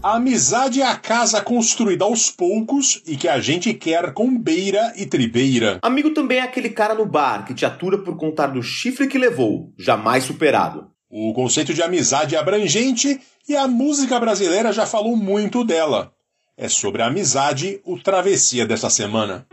A amizade é a casa construída aos poucos e que a gente quer com beira e tribeira. Amigo também é aquele cara no bar que te atura por contar do chifre que levou, jamais superado. O conceito de amizade é abrangente e a música brasileira já falou muito dela. É sobre a amizade o Travessia desta semana.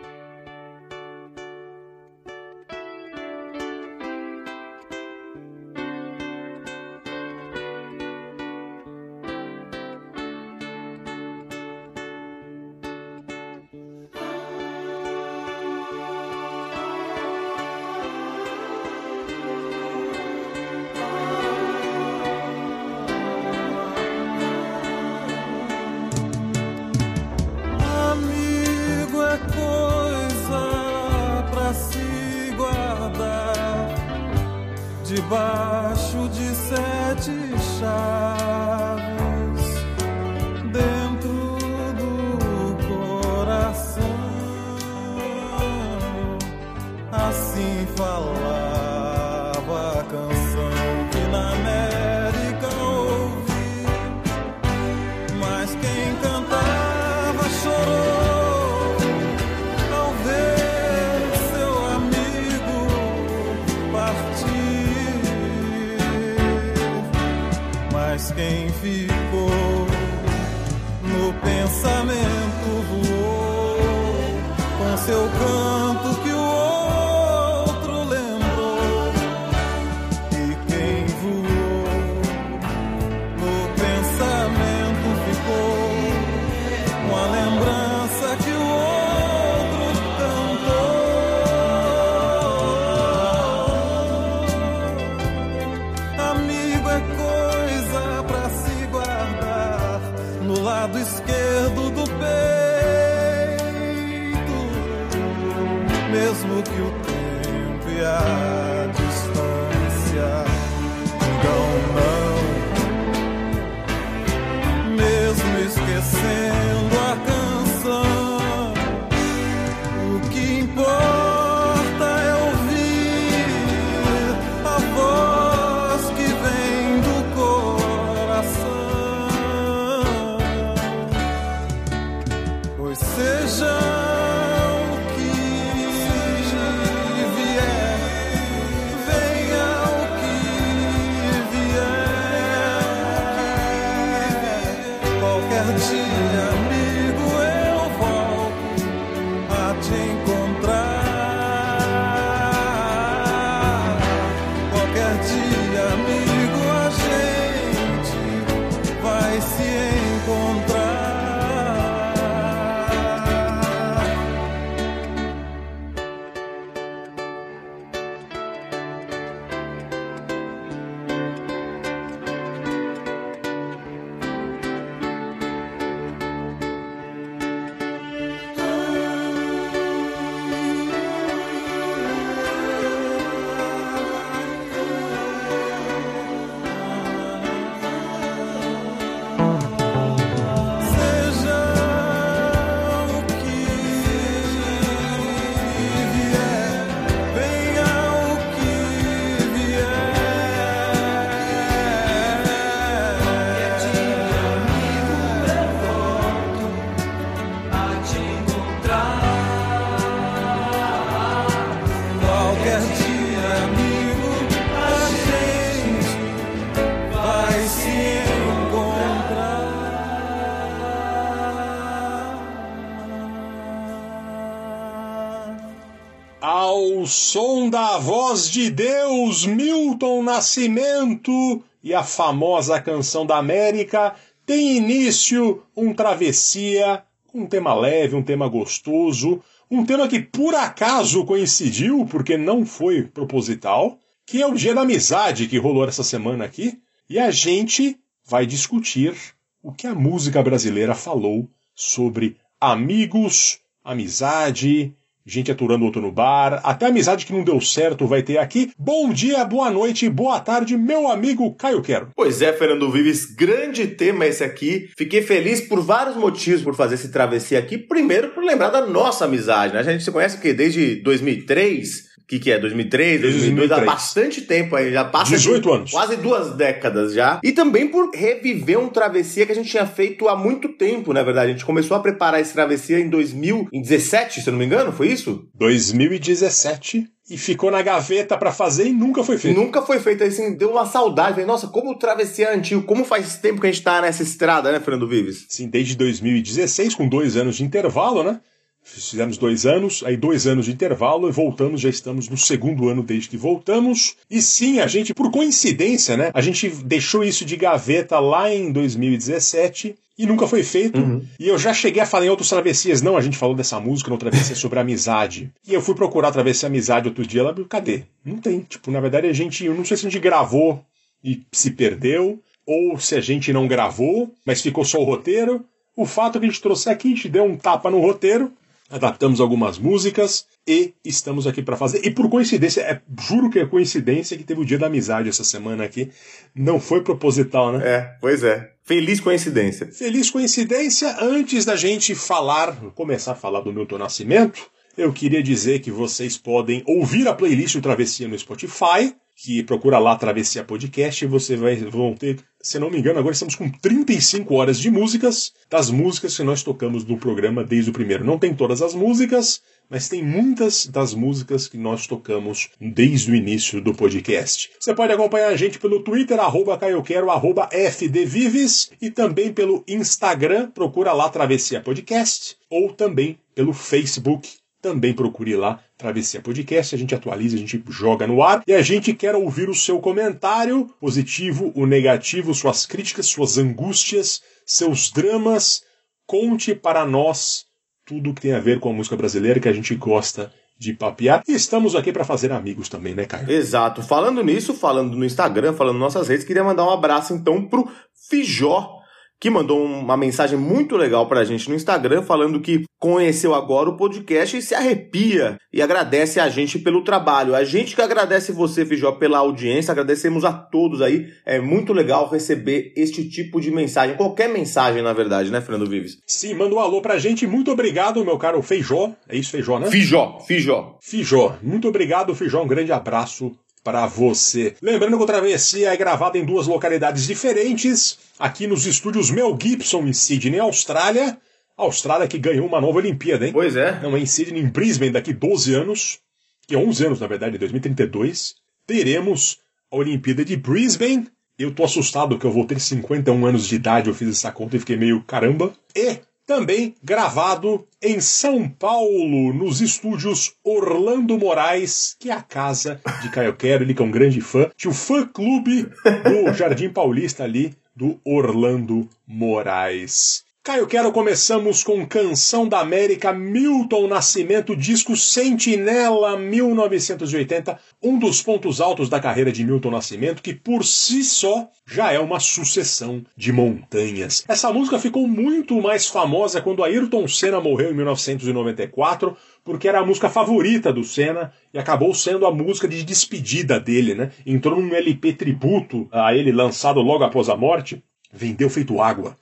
Ao som da voz de Deus, Milton Nascimento e a famosa canção da América, tem início um travessia, um tema leve, um tema gostoso, um tema que por acaso coincidiu, porque não foi proposital, que é o Dia da Amizade que rolou essa semana aqui, e a gente vai discutir o que a música brasileira falou sobre amigos, amizade gente aturando outro no bar, até amizade que não deu certo vai ter aqui. Bom dia, boa noite, boa tarde, meu amigo Caio Quero. Pois é, Fernando Vives, grande tema esse aqui. Fiquei feliz por vários motivos por fazer esse travessia aqui. Primeiro, por lembrar da nossa amizade, né? A gente se conhece o? Desde 2003? O que, que é? 2003, 2002? Há 2003. bastante tempo aí, já passa 18 de anos. quase duas décadas já. E também por reviver um travessia que a gente tinha feito há muito tempo, na verdade. A gente começou a preparar esse travessia em 2017, se eu não me engano, foi isso? 2017 e ficou na gaveta pra fazer e nunca foi feito. Nunca foi feito assim, deu uma saudade. Falei, nossa, como o travessia é antigo, como faz tempo que a gente tá nessa estrada, né, Fernando Vives? Sim, desde 2016, com dois anos de intervalo, né? Fizemos dois anos, aí dois anos de intervalo e voltamos, já estamos no segundo ano desde que voltamos. E sim, a gente, por coincidência, né? A gente deixou isso de gaveta lá em 2017 e nunca foi feito. E eu já cheguei a falar em outras travessias. Não, a gente falou dessa música na travessia sobre amizade. E eu fui procurar a travessia amizade outro dia, ela, cadê? Não tem. Tipo, na verdade a gente, eu não sei se a gente gravou e se perdeu, ou se a gente não gravou, mas ficou só o roteiro. O fato é que a gente trouxe aqui, a gente deu um tapa no roteiro, adaptamos algumas músicas e estamos aqui para fazer. E por coincidência, é, juro que é coincidência que teve o Dia da Amizade essa semana aqui. Não foi proposital, né? É, pois é. Feliz coincidência. Feliz coincidência, antes da gente falar, começar a falar do Milton Nascimento, eu queria dizer que vocês podem ouvir a playlist do Travessia no Spotify, que procura lá Travessia Podcast você vai vão ter, se não me engano, agora estamos com 35 horas de músicas, das músicas que nós tocamos no programa desde o primeiro. Não tem todas as músicas, mas tem muitas das músicas que nós tocamos desde o início do podcast. Você pode acompanhar a gente pelo Twitter, arroba caioquero, arroba fdvives, e também pelo Instagram, procura lá Travessia Podcast, ou também pelo Facebook, também procure lá Travessia Podcast, a gente atualiza, a gente joga no ar e a gente quer ouvir o seu comentário, positivo ou negativo, suas críticas, suas angústias, seus dramas. Conte para nós tudo que tem a ver com a música brasileira que a gente gosta de papear. E estamos aqui para fazer amigos também, né, Caio? Exato. Falando nisso, falando no Instagram, falando nossas redes, queria mandar um abraço então pro Fijó, que mandou uma mensagem muito legal pra gente no Instagram, falando que conheceu agora o podcast e se arrepia e agradece a gente pelo trabalho. A gente que agradece você, Fijó, pela audiência, agradecemos a todos aí. É muito legal receber este tipo de mensagem, qualquer mensagem, na verdade, né, Fernando Vives? Sim, manda um alô pra gente. Muito obrigado, meu caro Feijó. É isso, Feijó, né? Fijó, Fijó. Fijó. Muito obrigado, Fijó. Um grande abraço para você. Lembrando que o Travessia é gravado em duas localidades diferentes, aqui nos estúdios Mel Gibson, em Sydney, Austrália. Austrália que ganhou uma nova Olimpíada, hein? Pois é. Não, é em Sydney, em Brisbane, daqui 12 anos, que 11 anos, na verdade, em 2032, teremos a Olimpíada de Brisbane. Eu tô assustado que eu vou ter 51 anos de idade, eu fiz essa conta e fiquei meio caramba. E também gravado em São Paulo, nos estúdios Orlando Moraes, que é a casa de Caio Quero, ele que é um grande fã, tinha o fã-clube do Jardim Paulista ali, do Orlando Moraes. Caio Quero, começamos com Canção da América, Milton Nascimento, disco Sentinela 1980, um dos pontos altos da carreira de Milton Nascimento, que por si só já é uma sucessão de montanhas. Essa música ficou muito mais famosa quando Ayrton Senna morreu em 1994, porque era a música favorita do Senna e acabou sendo a música de despedida dele, né? Entrou num LP tributo a ele lançado logo após a morte, vendeu feito água.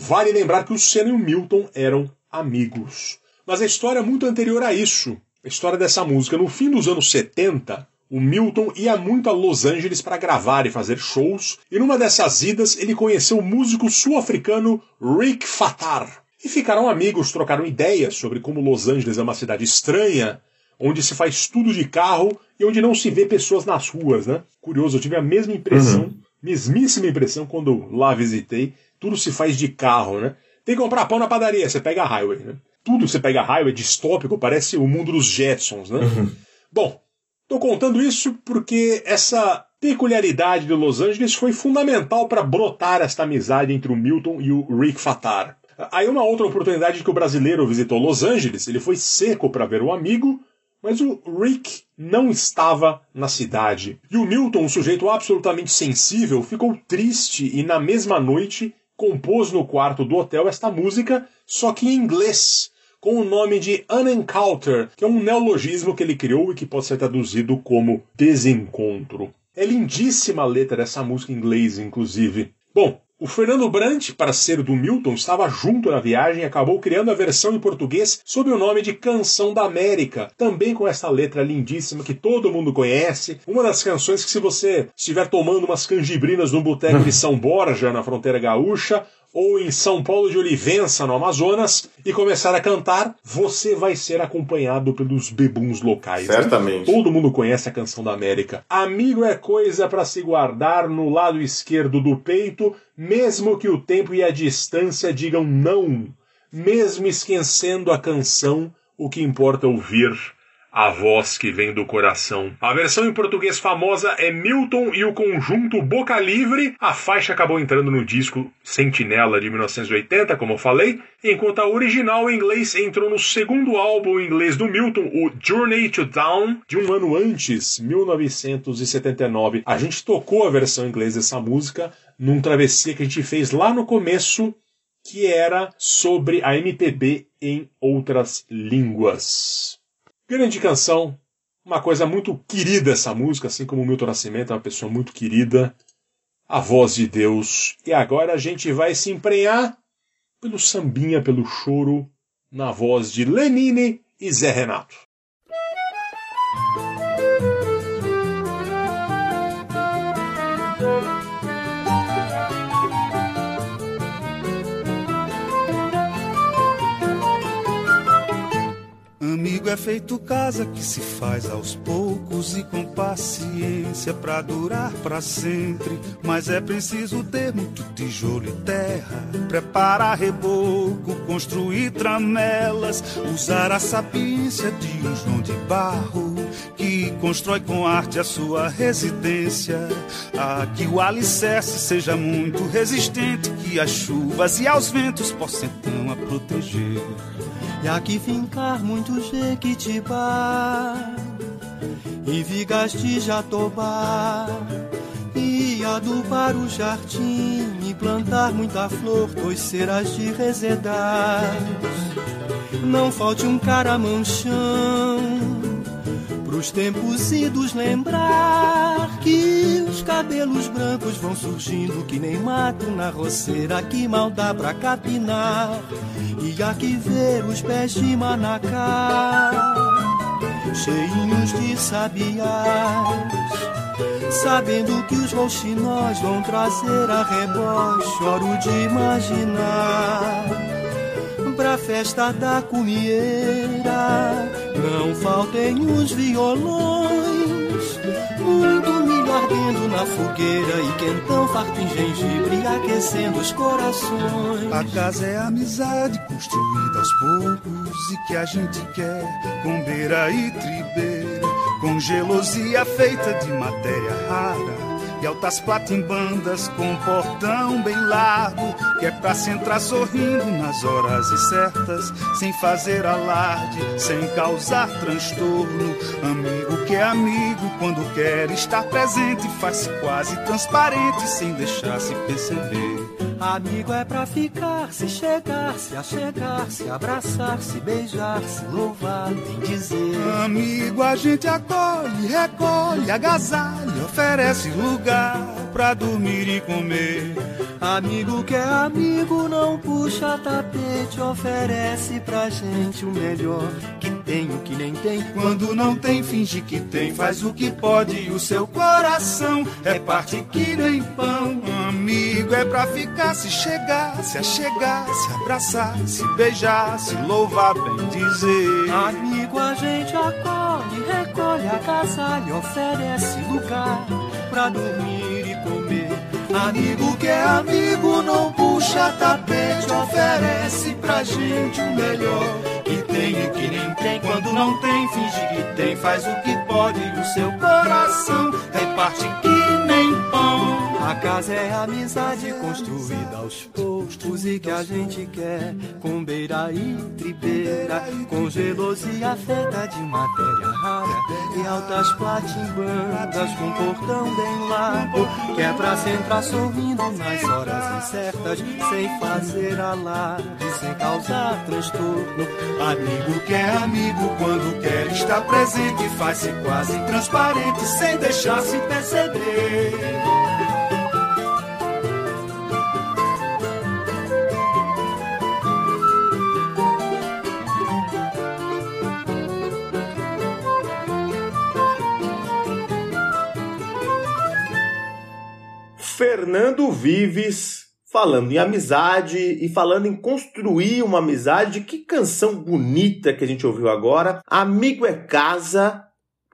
Vale lembrar que o Senna e o Milton eram amigos. Mas a história é muito anterior a isso. A história dessa música. No fim dos anos 70, o Milton ia muito a Los Angeles para gravar e fazer shows, e numa dessas idas ele conheceu o músico sul-africano Rick Fatar. E ficaram amigos, trocaram ideias sobre como Los Angeles é uma cidade estranha, onde se faz tudo de carro e onde não se vê pessoas nas ruas, né? Curioso, eu tive a mesma impressão, mesmíssima impressão quando lá visitei. Tudo se faz de carro, né? Tem que comprar pão na padaria, você pega a highway, né? Tudo você pega a highway distópico, parece o mundo dos Jetsons, né? Bom, tô contando isso porque essa peculiaridade de Los Angeles foi fundamental para brotar esta amizade entre o Milton e o Rick Fatar. Aí uma outra oportunidade que o brasileiro visitou Los Angeles, ele foi seco para ver o amigo, mas o Rick não estava na cidade. E o Milton, um sujeito absolutamente sensível, ficou triste e na mesma noite compôs no quarto do hotel esta música, só que em inglês, com o nome de Unencounter, que é um neologismo que ele criou e que pode ser traduzido como desencontro. É lindíssima a letra dessa música em inglês, inclusive. Bom, o Fernando Brant, parceiro do Milton, estava junto na viagem e acabou criando a versão em português sob o nome de Canção da América, também com essa letra lindíssima que todo mundo conhece. Uma das canções que, se você estiver tomando umas canjibrinas no boteco de São Borja, na fronteira gaúcha, ou em São Paulo de Olivença, no Amazonas, e começar a cantar, você vai ser acompanhado pelos bebuns locais. né? Certamente. Todo mundo conhece a canção da América. Amigo é coisa para se guardar no lado esquerdo do peito, mesmo que o tempo e a distância digam não. Mesmo esquecendo a canção, o que importa é ouvir a voz que vem do coração. A versão em português famosa é Milton e o conjunto Boca Livre. A faixa acabou entrando no disco Sentinela de 1980, como eu falei, enquanto a original em inglês entrou no segundo álbum em inglês do Milton, o Journey to Down, de um ano antes, 1979. A gente tocou a versão em inglês dessa música num travessia que a gente fez lá no começo, que era sobre a MPB em outras línguas. Grande canção, uma coisa muito querida essa música, assim como o Milton Nascimento é uma pessoa muito querida, a voz de Deus. E agora a gente vai se emprenhar pelo sambinha, pelo choro, na voz de Lenine e Zé Renato. Feito casa que se faz aos poucos e com paciência pra durar pra sempre. Mas é preciso ter muito tijolo e terra, preparar reboco, construir tramelas, usar a sapiência de um João de Barro que constrói com arte a sua residência. Ah, que o alicerce seja muito resistente, que as chuvas e aos ventos possam então a proteger. E aqui fincar muito jequitibá. E vigas de jatobá. E adubar o jardim E plantar muita flor Dois ceras de resedar. Não falte um caramanchão Pros tempos idos lembrar Que os cabelos brancos vão surgindo Que nem mato na roceira Que mal dá pra capinar e aqui ver os pés de manacá, cheinhos de sabiás, sabendo que os rouxinós vão trazer a rebote, choro de imaginar. Pra festa da comieira, não faltem os violões, muito milho ardendo na fogueira e quentão farto em gengibre aquecendo os corações. A casa é amizade construída aos poucos e que a gente quer com beira e tribeira, com gelosia feita de matéria rara. E altas platimbandas com portão bem largo Que é pra se entrar sorrindo nas horas certas Sem fazer alarde, sem causar transtorno. Amigo que é amigo quando quer estar presente Faz-se quase transparente sem deixar se perceber Amigo é pra ficar, se chegar, se achegar, se abraçar, se beijar, se louvar, bem dizer. Amigo, a gente acolhe, recolhe, agasalha, oferece lugar pra dormir e comer. Amigo que é amigo, não puxa tapete, oferece pra gente o melhor que tem, o que nem tem. Quando não tem, finge que tem, faz o que pode e o seu coração é parte que nem pão. Amigo é pra ficar, se chegar, se achegar, se abraçar, se beijar, se louvar, bem dizer. Amigo a gente acolhe, recolhe, agasalha, oferece lugar pra dormir e. Amigo que é amigo, não puxa tapete, oferece pra gente o melhor que tem e que nem tem. Quando não tem, finge que tem, faz o que pode e o seu coração reparte que nem pão. A casa é amizade construída aos postos e que a gente quer com beira e tribeira, com gelosia feita de matéria rara. E altas platimbandas com portão bem largo, que é pra se entrar sorrindo nas horas incertas, sem fazer alarde, sem causar transtorno. Amigo que é amigo quando quer estar presente, faz-se quase transparente, sem deixar se perceber. Fernando Vives falando em amizade e falando em construir uma amizade. Que canção bonita que a gente ouviu agora. Amigo é casa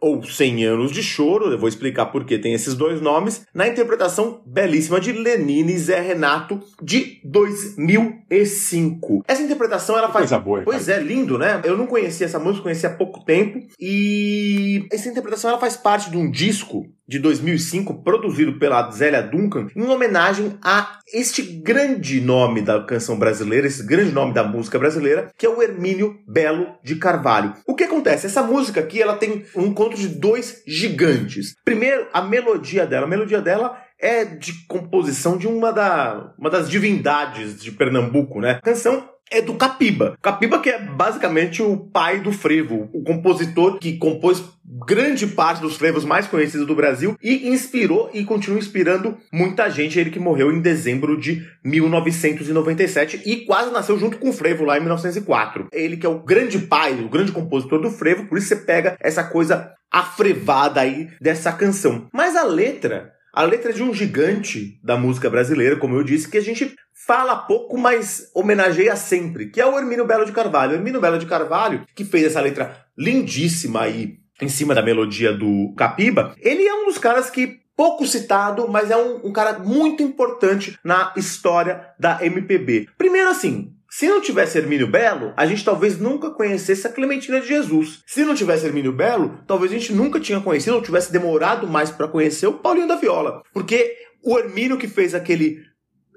ou 100 anos de choro, eu vou explicar por que tem esses dois nomes, na interpretação belíssima de Lenine e Zé Renato de 2005. Essa interpretação ela faz Coisa boa, Pois é, lindo, né? Eu não conhecia essa música, conhecia há pouco tempo e essa interpretação ela faz parte de um disco de 2005, produzido pela Zélia Duncan, em homenagem a este grande nome da canção brasileira, esse grande nome da música brasileira, que é o Hermínio Belo de Carvalho. O que acontece? Essa música aqui, ela tem um encontro de dois gigantes. Primeiro, a melodia dela. A melodia dela é de composição de uma, da, uma das divindades de Pernambuco, né? A canção é do Capiba. Capiba que é basicamente o pai do frevo, o compositor que compôs grande parte dos frevos mais conhecidos do Brasil e inspirou e continua inspirando muita gente. Ele que morreu em dezembro de 1997 e quase nasceu junto com o frevo lá em 1904. Ele que é o grande pai, o grande compositor do frevo, por isso você pega essa coisa afrevada aí dessa canção. Mas a letra a letra de um gigante da música brasileira, como eu disse, que a gente fala pouco, mas homenageia sempre, que é o Hermínio Belo de Carvalho. O Hermínio Belo de Carvalho, que fez essa letra lindíssima aí em cima da melodia do Capiba, ele é um dos caras que pouco citado, mas é um, um cara muito importante na história da MPB. Primeiro assim, se não tivesse Hermínio Belo, a gente talvez nunca conhecesse a Clementina de Jesus. Se não tivesse Hermínio Belo, talvez a gente nunca tinha conhecido ou tivesse demorado mais para conhecer o Paulinho da Viola. Porque o Hermínio que fez aquele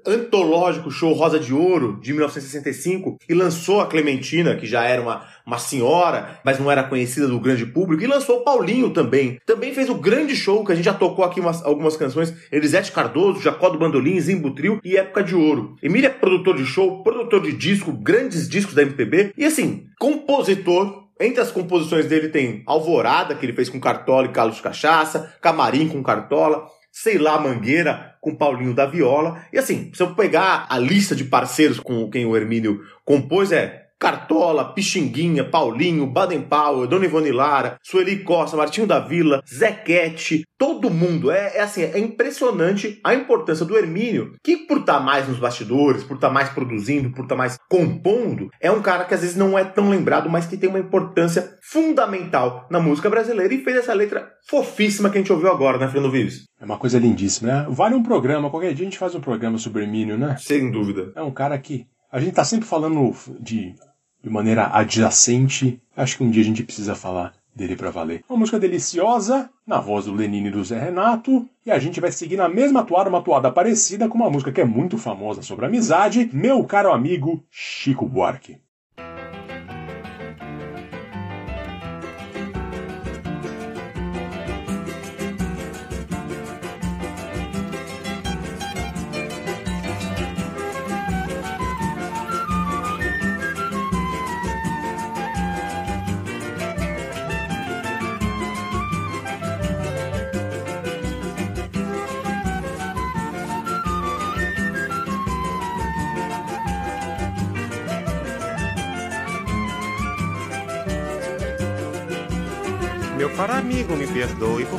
antológico show Rosa de Ouro de 1965 e lançou a Clementina, que já era uma, uma senhora, mas não era conhecida do grande público, e lançou o Paulinho também. Também fez o grande show que a gente já tocou aqui umas, algumas canções, Elisete Cardoso, Jacó do Bandolim, Zimbo Trio e Época de Ouro. Emília é produtor de show, produtor de disco, grandes discos da MPB e assim, compositor entre as composições dele tem Alvorada, que ele fez com Cartola e Carlos Cachaça, Camarim com Cartola, Sei lá Mangueira com Paulinho da Viola. E assim, se eu pegar a lista de parceiros com quem o Hermínio compôs, é Cartola, Pixinguinha, Paulinho, Baden Powell, Dona Ivone Lara, Sueli Costa, Martinho da Vila, Zequete, todo mundo. É, é assim, é impressionante a importância do Hermínio, que por estar mais nos bastidores, por estar mais produzindo, por estar mais compondo, é um cara que às vezes não é tão lembrado, mas que tem uma importância fundamental na música brasileira e fez essa letra fofíssima que a gente ouviu agora, né, Fernando Vives? É uma coisa lindíssima, né? Vale um programa, qualquer dia a gente faz um programa sobre Hermínio, né? Sem dúvida. É um cara que. A gente tá sempre falando de, de maneira adjacente. Acho que um dia a gente precisa falar dele pra valer. Uma música deliciosa, na voz do Lenine e do Zé Renato. E a gente vai seguir na mesma toada, uma toada parecida com uma música que é muito famosa sobre amizade. Meu caro amigo Chico Buarque.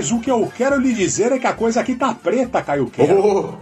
Mas o que eu quero lhe dizer é que a coisa aqui tá preta, Caio Quero. Oh.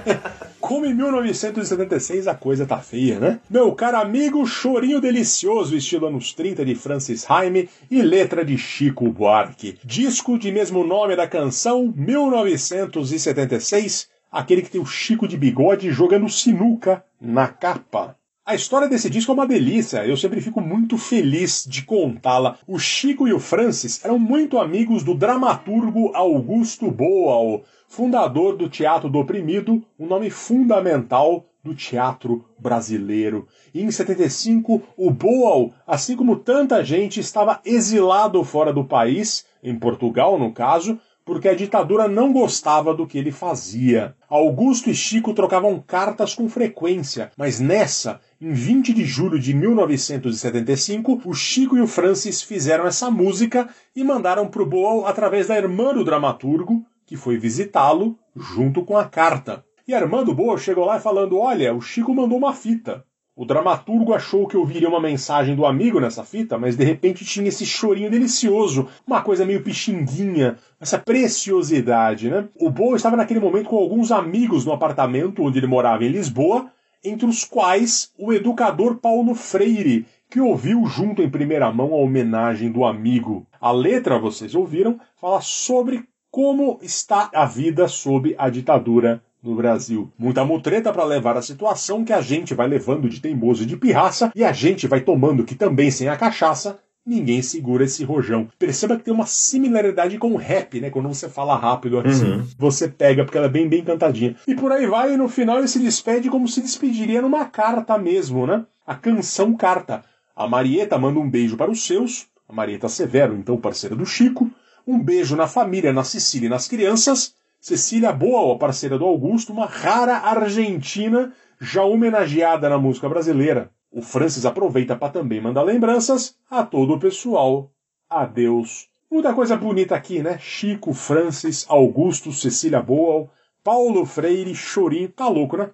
Como em 1976 a coisa tá feia, né? Meu caro amigo, chorinho delicioso, estilo anos 30 de Francis Haime e letra de Chico Buarque. Disco de mesmo nome da canção, 1976, aquele que tem o Chico de bigode jogando sinuca na capa. A história desse disco é uma delícia, eu sempre fico muito feliz de contá-la. O Chico e o Francis eram muito amigos do dramaturgo Augusto Boal, fundador do Teatro do Oprimido, um nome fundamental do teatro brasileiro. E em 75, o Boal, assim como tanta gente, estava exilado fora do país, em Portugal no caso, porque a ditadura não gostava do que ele fazia. Augusto e Chico trocavam cartas com frequência, mas nessa, em 20 de julho de 1975, o Chico e o Francis fizeram essa música e mandaram para o Boal através da irmã do dramaturgo, que foi visitá-lo junto com a carta. E a irmã do Boal chegou lá falando: Olha, o Chico mandou uma fita. O dramaturgo achou que ouviria uma mensagem do amigo nessa fita, mas de repente tinha esse chorinho delicioso, uma coisa meio pixinguinha, essa preciosidade, né? O Boa estava naquele momento com alguns amigos no apartamento onde ele morava em Lisboa, entre os quais o educador Paulo Freire, que ouviu junto em primeira mão a homenagem do amigo. A letra, vocês ouviram, fala sobre como está a vida sob a ditadura no Brasil. Muita mutreta para levar a situação que a gente vai levando de teimoso e de pirraça e a gente vai tomando que também sem a cachaça ninguém segura esse rojão. Perceba que tem uma similaridade com o rap, né? Quando você fala rápido assim, Uhum. você pega, porque ela é bem, bem cantadinha. E por aí vai, e no final ele se despede como se despediria numa carta mesmo, né? A canção carta. A Marieta manda um beijo para os seus, a Marieta Severo, então parceira do Chico, um beijo na família, na Cecília e nas crianças, Cecília Boa, parceira do Augusto, uma rara argentina já homenageada na música brasileira. O Francis aproveita para também mandar lembranças a todo o pessoal. Adeus. Muita coisa bonita aqui, né? Chico, Francis, Augusto, Cecília Boal, Paulo Freire, Chorinho. Tá louco, né?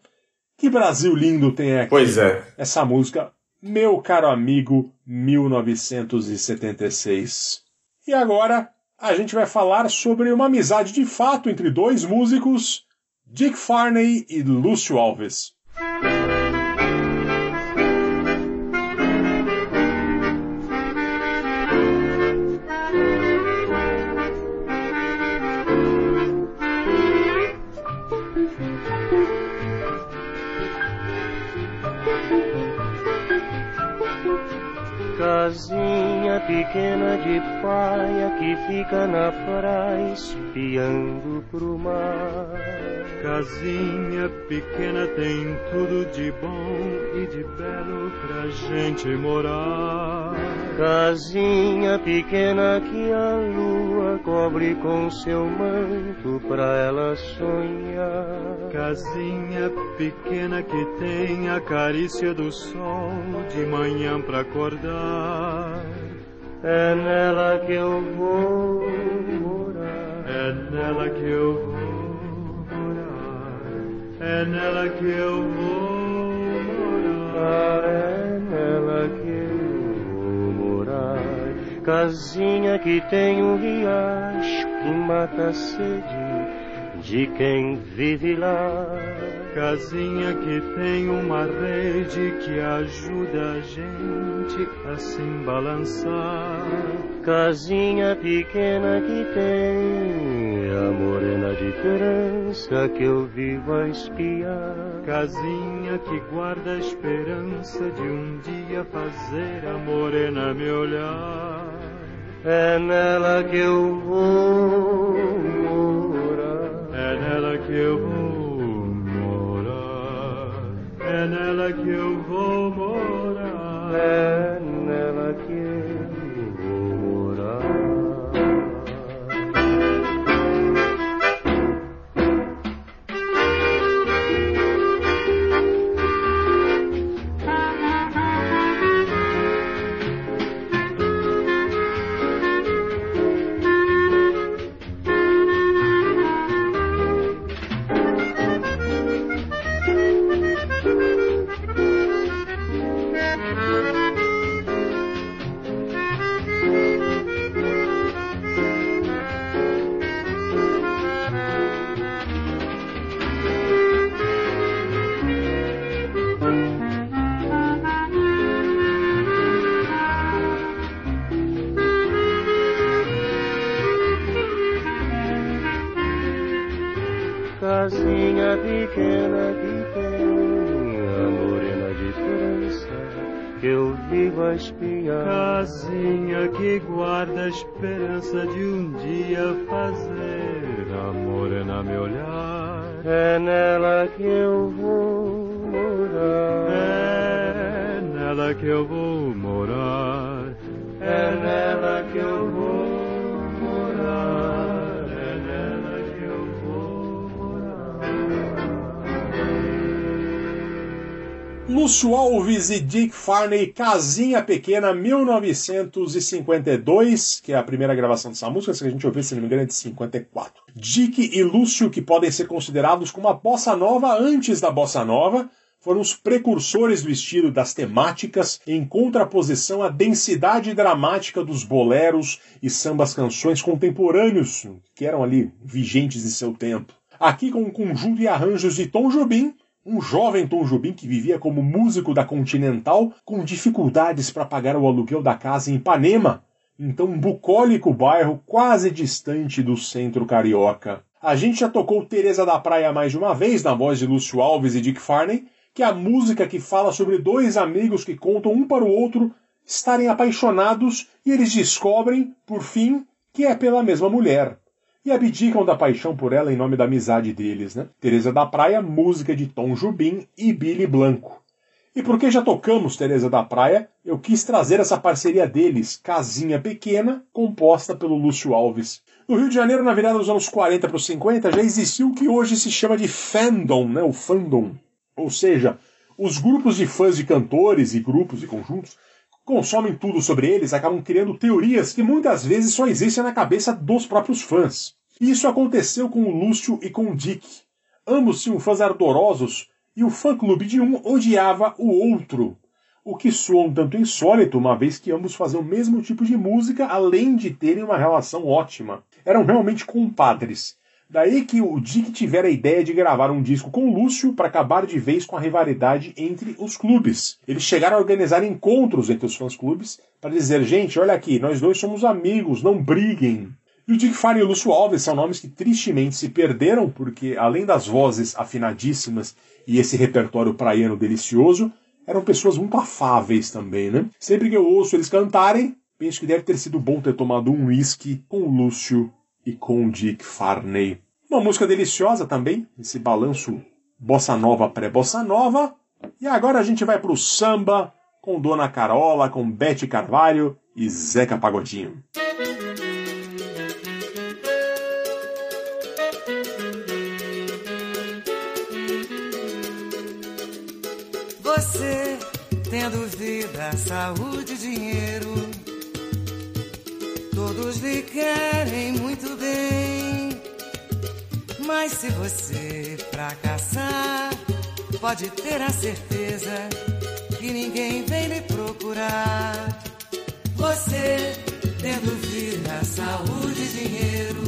Que Brasil lindo tem aqui. Pois é. Essa música, meu caro amigo, 1976. E agora a gente vai falar sobre uma amizade de fato entre dois músicos, Dick Farney e Lúcio Alves. Casinha pequena de praia que fica na praia espiando pro mar. Casinha pequena tem tudo de bom e de belo pra gente morar. Casinha pequena que a lua cobre com seu manto pra ela sonhar. Casinha pequena que tem a carícia do sol de manhã pra acordar. É nela que eu vou morar. É nela que eu vou morar. É nela que eu vou morar. É nela que eu vou morar. Casinha que tem um riacho que mata a sede de quem vive lá. Casinha que tem uma rede que ajuda a gente a se balançar. Casinha pequena que tem a morena de trança que eu vivo a espiar. Casinha que guarda a esperança de um dia fazer a morena me olhar. É nela que eu vou que eu vou morar. É nela que eu vou morar. Eu vivo a espiar. Casinha que guarda a esperança de um dia fazer a morena me olhar. É nela que eu vou morar. É nela que eu vou Lúcio Alves e Dick Farney, Casinha Pequena, 1952, que é a primeira gravação dessa música, se a gente ouvir, se não me engano, é de 54. Dick e Lúcio, que podem ser considerados como a bossa nova antes da bossa nova, foram os precursores do estilo das temáticas em contraposição à densidade dramática dos boleros e sambas canções contemporâneos que eram ali vigentes em seu tempo. Aqui com um conjunto e arranjos de Tom Jobim, um jovem Tom Jobim que vivia como músico da Continental com dificuldades para pagar o aluguel da casa em Ipanema, então um bucólico bairro quase distante do centro carioca. A gente já tocou Teresa da Praia mais de uma vez na voz de Lúcio Alves e Dick Farney, que é a música que fala sobre dois amigos que contam um para o outro estarem apaixonados e eles descobrem, por fim, que é pela mesma mulher. E abdicam da paixão por ela em nome da amizade deles, né? Teresa da Praia, música de Tom Jubim e Billy Blanco. E porque já tocamos Teresa da Praia, eu quis trazer essa parceria deles, Casinha Pequena, composta pelo Lúcio Alves. No Rio de Janeiro, na virada dos anos 40 para os 50, já existiu o que hoje se chama de fandom, né? o fandom. Ou seja, Os grupos de fãs de cantores e grupos e conjuntos consomem tudo sobre eles, acabam criando teorias que muitas vezes só existem na cabeça dos próprios fãs. Isso aconteceu com o Lúcio e com o Dick. Ambos tinham fãs ardorosos e o fã-clube de um odiava o outro. O que soa um tanto insólito, uma vez que ambos faziam o mesmo tipo de música, além de terem uma relação ótima. Eram realmente compadres. Daí que o Dick tivera a ideia de gravar um disco com o Lúcio para acabar de vez com a rivalidade entre os clubes. Eles chegaram a organizar encontros entre os fãs-clubes para dizer: gente, olha aqui, nós dois somos amigos, não briguem. E o Dick Farney e o Lúcio Alves são nomes que tristemente se perderam, porque além das vozes afinadíssimas e esse repertório praiano delicioso, eram pessoas muito afáveis também, né? Sempre que eu ouço eles cantarem, penso que deve ter sido bom ter tomado um whisky com o Lúcio e com Dick Farney. Uma música deliciosa também, esse balanço bossa nova pré-bossa nova. E agora a gente vai pro samba com Dona Carola, com Bete Carvalho e Zeca Pagodinho. Você tendo vida, saúde dinheiro Todos lhe querem muito bem. Mas se você fracassar, pode ter a certeza que ninguém vem lhe procurar. Você tendo vida, saúde e dinheiro.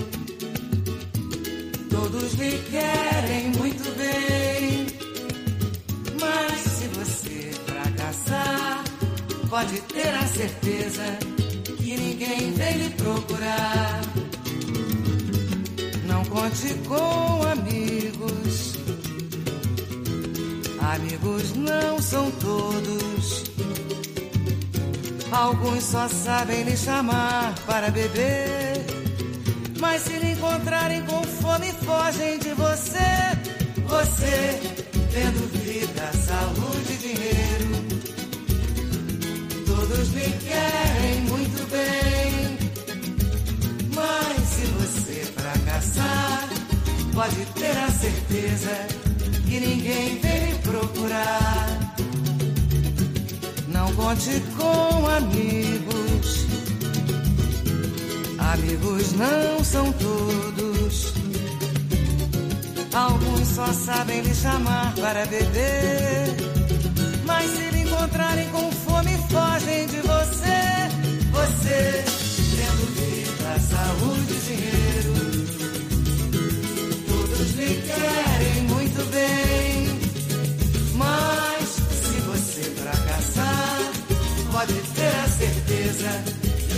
Todos lhe querem muito bem. Mas se você fracassar, pode ter a certeza ninguém vem lhe procurar. Não conte com amigos. Amigos não são todos. Alguns só sabem lhe chamar para beber. Mas se lhe encontrarem com fome, fogem de você. Você, tendo vida, saúde todos me querem muito bem. Mas se você fracassar, pode ter a certeza que ninguém vem procurar. Não conte com amigos. Amigos não são todos. Alguns só sabem lhe chamar para beber. Tendo vida, saúde e dinheiro. Todos lhe querem muito bem. Mas se você fracassar, pode ter a certeza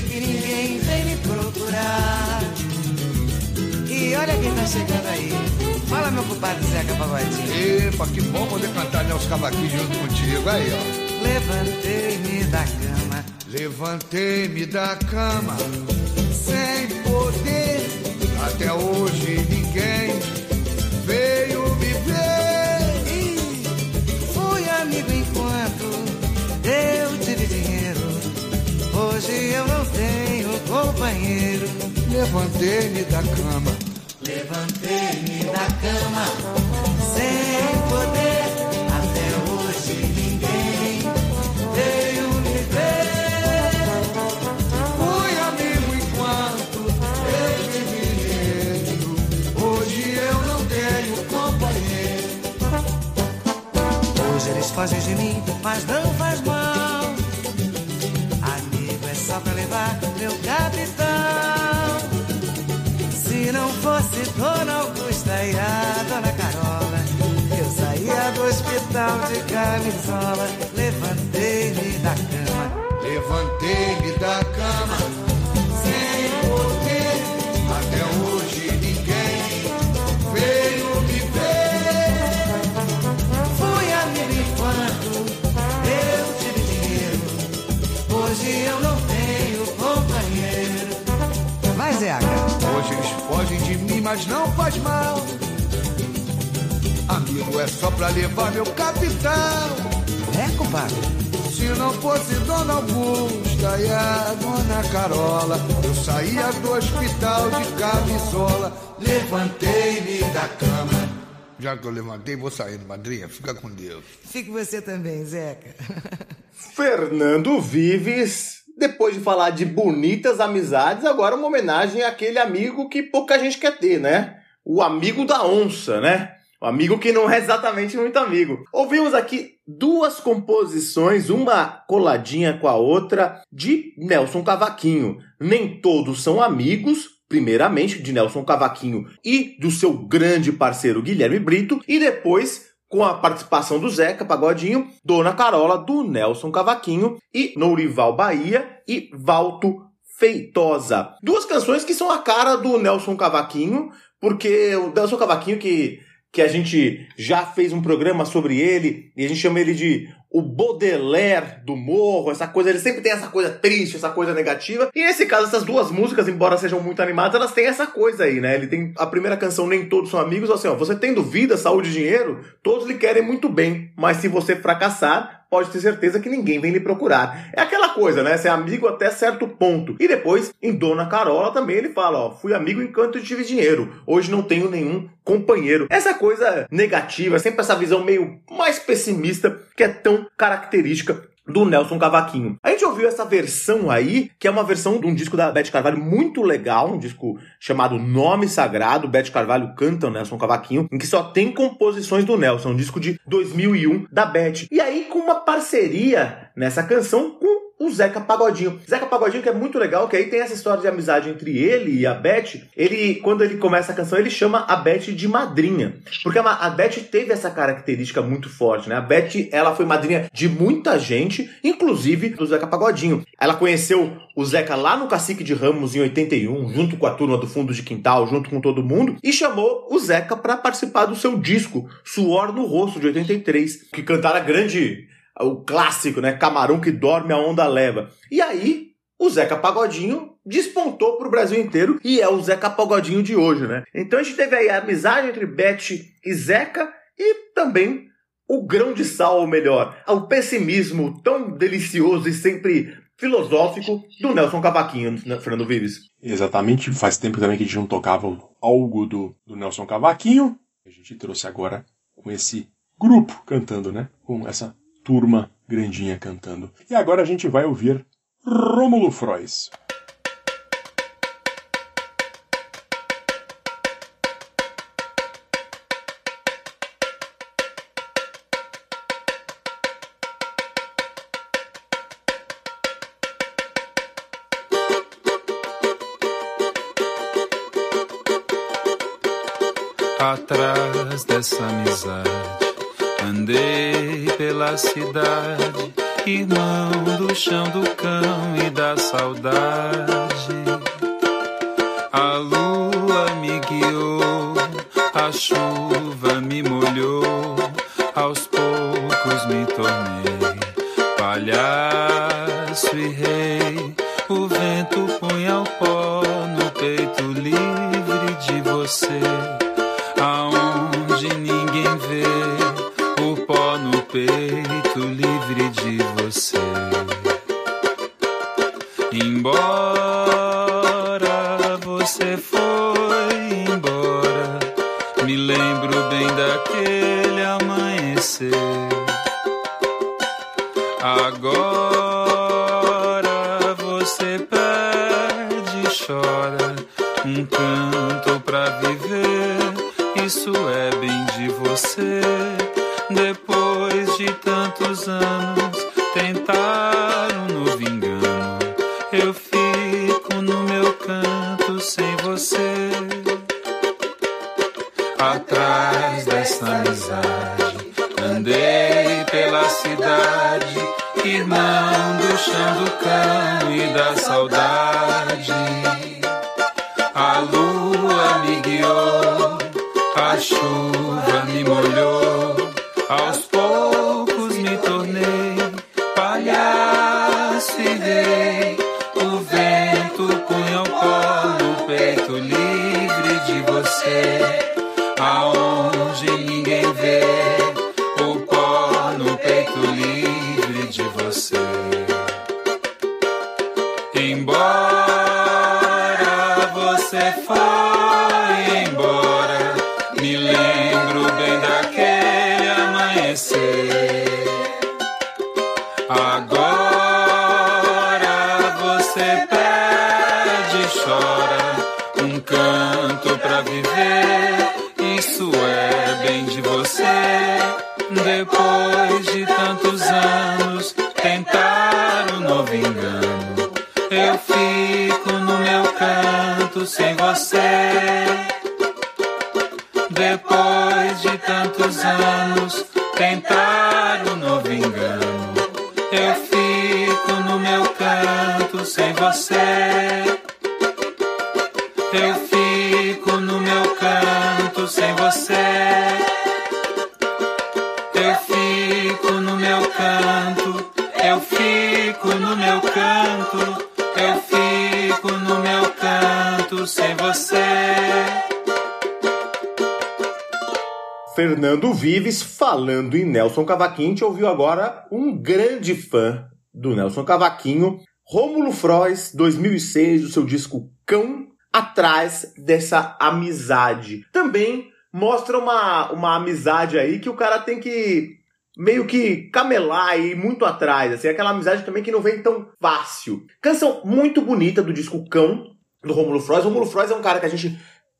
que ninguém vem me procurar. E olha quem tá chegando aí. Fala, meu compadre Zeca Pagodinho. Epa, que bom poder cantar Nelson Cavaquinho junto contigo. Aí, ó. Levantei-me da cama, Levantei-me da cama sem poder. Até hoje ninguém veio me ver. e fui amigo enquanto eu tive dinheiro. Hoje eu não tenho companheiro. Levantei-me da cama Levantei-me da cama Fogem de mim, mas não faz mal. Amigo é só pra levar meu capitão. Se não fosse Dona Augusta e a Dona Carola, eu saía do hospital de camisola. Levantei-me da cama, Levantei-me da cama mas não faz mal. Amigo é só pra levar meu capital. É, compadre? Se não fosse Dona Augusta e a Dona Carola, eu saía do hospital de camisola. Levantei-me da cama, Já que eu levantei, vou saindo, madrinha. Fica com Deus. Fique você também, Zeca. Fernando Vives, depois de falar de bonitas amizades, agora uma homenagem àquele amigo que pouca gente quer ter, né? O amigo da onça, né? O amigo que não é exatamente muito amigo. Ouvimos aqui duas composições, uma coladinha com a outra, de Nelson Cavaquinho. Nem todos são amigos, primeiramente de Nelson Cavaquinho e do seu grande parceiro Guilherme Brito, e depois com a participação do Zeca Pagodinho, Dona Carola, do Nelson Cavaquinho e Nourival Bahia e Valto Feitosa. Duas canções que são a cara do Nelson Cavaquinho, porque o Nelson Cavaquinho que que a gente já fez um programa sobre ele, e a gente chama ele de o Baudelaire do morro, essa coisa, ele sempre tem essa coisa triste, essa coisa negativa. E nesse caso, essas duas músicas, embora sejam muito animadas, elas têm essa coisa aí, né? Ele tem a primeira canção, Nem Todos São Amigos, assim, ó, você tendo vida, saúde e dinheiro, todos lhe querem muito bem, mas se você fracassar, pode ter certeza que ninguém vem lhe procurar. É aquela coisa, né? Ser amigo até certo ponto. E depois, em Dona Carola também ele fala, ó, fui amigo enquanto tive dinheiro. Hoje não tenho nenhum companheiro. Essa coisa negativa, sempre essa visão meio mais pessimista que é tão característica do Nelson Cavaquinho. A gente ouviu essa versão aí, que é uma versão de um disco da Beth Carvalho muito legal, um disco chamado Nome Sagrado. Beth Carvalho canta o Nelson Cavaquinho, em que só tem composições do Nelson, um disco de 2001 da Beth. E aí com uma parceria nessa canção com o Zeca Pagodinho. Zeca Pagodinho que é muito legal, que aí tem essa história de amizade entre ele e a Beth. Ele, quando ele começa a canção, ele chama a Beth de madrinha. Porque a, Beth teve essa característica muito forte, né? A Beth, ela foi madrinha de muita gente, inclusive do Zeca Pagodinho. Ela conheceu o Zeca lá no Cacique de Ramos em 81, junto com a turma do Fundo de Quintal, junto com todo mundo, e chamou o Zeca para participar do seu disco, Suor no Rosto, de 83, que cantaram a grande o clássico, né? Camarão que dorme, a onda leva. E aí, o Zeca Pagodinho despontou pro Brasil inteiro e é o Zeca Pagodinho de hoje, né? Então a gente teve aí a amizade entre Beth e Zeca e também o grão de sal, ou melhor, o pessimismo tão delicioso e sempre filosófico do Nelson Cavaquinho, né, Fernando Vives. Exatamente, faz tempo também que a gente não tocava algo do, do Nelson Cavaquinho. A gente trouxe agora com esse grupo cantando, né? Com essa turma grandinha cantando. E agora a gente vai ouvir Rômulo Frois. Atrás dessa amizade Andei pela cidade, irmão do chão do cão e da saudade. A lua me guiou, a chuva me molhou, aos poucos me tornei palhaço e rei. O vento punha o pó no peito livre de você, é bem de você. Depois de tantos anos, tentar um novo engano. Eu fico no meu canto sem você. Depois de tantos anos, tentar um novo engano. Eu fico no meu canto sem você. Fernando Vives falando em Nelson Cavaquinho. A gente ouviu agora um grande fã do Nelson Cavaquinho, Rômulo Frois, 2006, o seu disco Cão, atrás dessa amizade. Também mostra uma, uma amizade aí que o cara tem que meio que camelar e ir muito atrás, assim, aquela amizade também que não vem tão fácil. Canção muito bonita do disco Cão, do Rômulo Frois. Rômulo Frois é um cara que a gente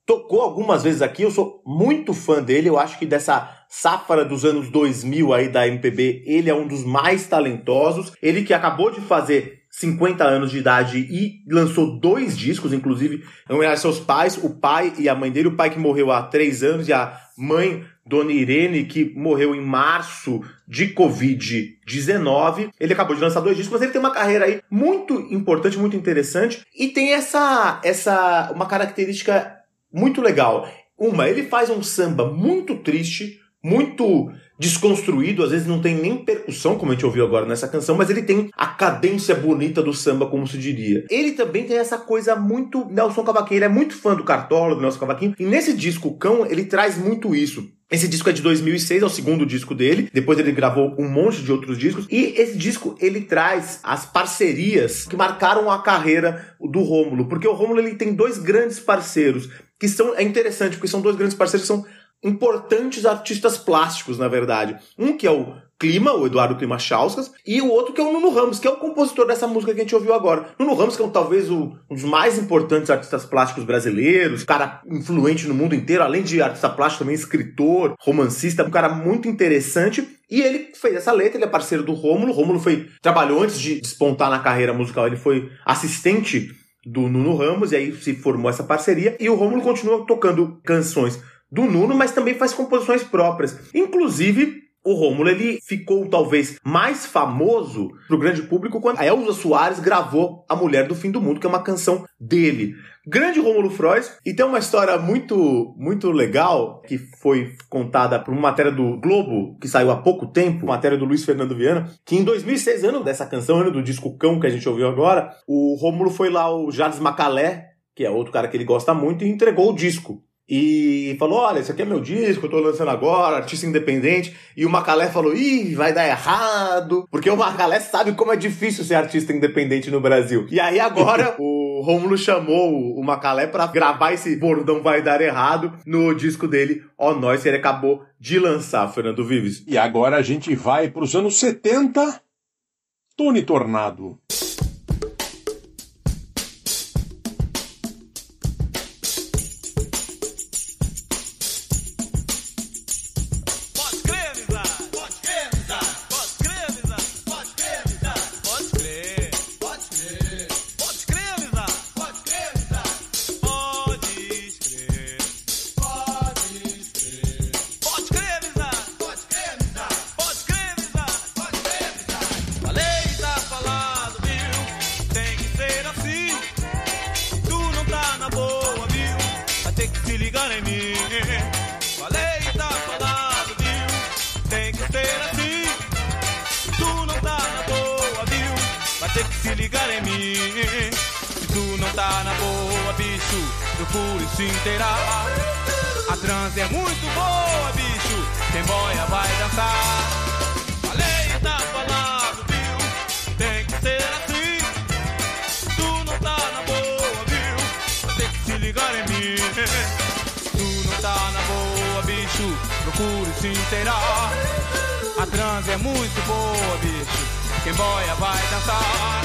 tocou algumas vezes aqui, eu sou muito fã dele, eu acho que dessa safra dos anos 2000 aí da MPB, ele é um dos mais talentosos. Ele que acabou de fazer 50 anos de idade e lançou dois discos, inclusive, em homenagem aos seus pais, o pai e a mãe dele, o pai que morreu há três anos e a mãe, Dona Irene, que morreu em março de Covid-19. Ele acabou de lançar dois discos, mas ele tem uma carreira aí muito importante, muito interessante e tem essa, essa uma característica muito legal. Uma, ele faz um samba muito triste, muito desconstruído, às vezes não tem nem percussão, como a gente ouviu agora nessa canção, mas ele tem a cadência bonita do samba, como se diria. Ele também tem essa coisa muito Nelson Cavaquinho, ele é muito fã do Cartola, do Nelson Cavaquinho, e nesse disco Cão, ele traz muito isso. Esse disco é de 2006, é o segundo disco dele. Depois ele gravou um monte de outros discos. E esse disco ele traz as parcerias que marcaram a carreira do Rômulo, porque o Rômulo ele tem dois grandes parceiros que são é interessante porque são dois grandes parceiros que são importantes artistas plásticos, na verdade. Um que é o Clima, o Eduardo Clima Chauskas, e o outro que é o Nuno Ramos, que é o compositor dessa música que a gente ouviu agora. Nuno Ramos, que é um, talvez o, um dos mais importantes artistas plásticos brasileiros, cara influente no mundo inteiro, além de artista plástico, também escritor, romancista, um cara muito interessante. E ele fez essa letra, ele é parceiro do Rômulo. Rômulo foi trabalhou antes de despontar na carreira musical, ele foi assistente do Nuno Ramos, e aí se formou essa parceria. E o Rômulo continua tocando canções do Nuno, mas também faz composições próprias. Inclusive, o Rômulo ele ficou talvez mais famoso pro grande público quando a Elza Soares gravou A Mulher do Fim do Mundo, que é uma canção dele. Grande Rômulo Frois, e tem uma história muito muito legal que foi contada por uma matéria do Globo que saiu há pouco tempo, matéria do Luiz Fernando Viana, que em 2006, ano dessa canção, ano do disco Cão que a gente ouviu agora, o Rômulo foi lá o Jardim Macalé, que é outro cara que ele gosta muito, e entregou o disco e falou: Olha, esse aqui é meu disco, eu tô lançando agora, artista independente. E o Macalé falou: Ih, vai dar errado. Porque o Macalé sabe como é difícil ser artista independente no Brasil. E aí agora o Rômulo chamou o Macalé para gravar esse bordão vai dar errado no disco dele, Ó oh, Nós, ele acabou de lançar, Fernando Vives. E agora a gente vai para os anos 70. Tony Tornado. procure se inteirar. A trans é muito boa, bicho, quem boia vai dançar. Falei, tá falado, viu? Tem que ser assim. Tu não tá na boa, viu? Tem que se ligar em mim. Tu não tá na boa, bicho, procure se inteirar. A trans é muito boa, bicho, quem boia vai dançar.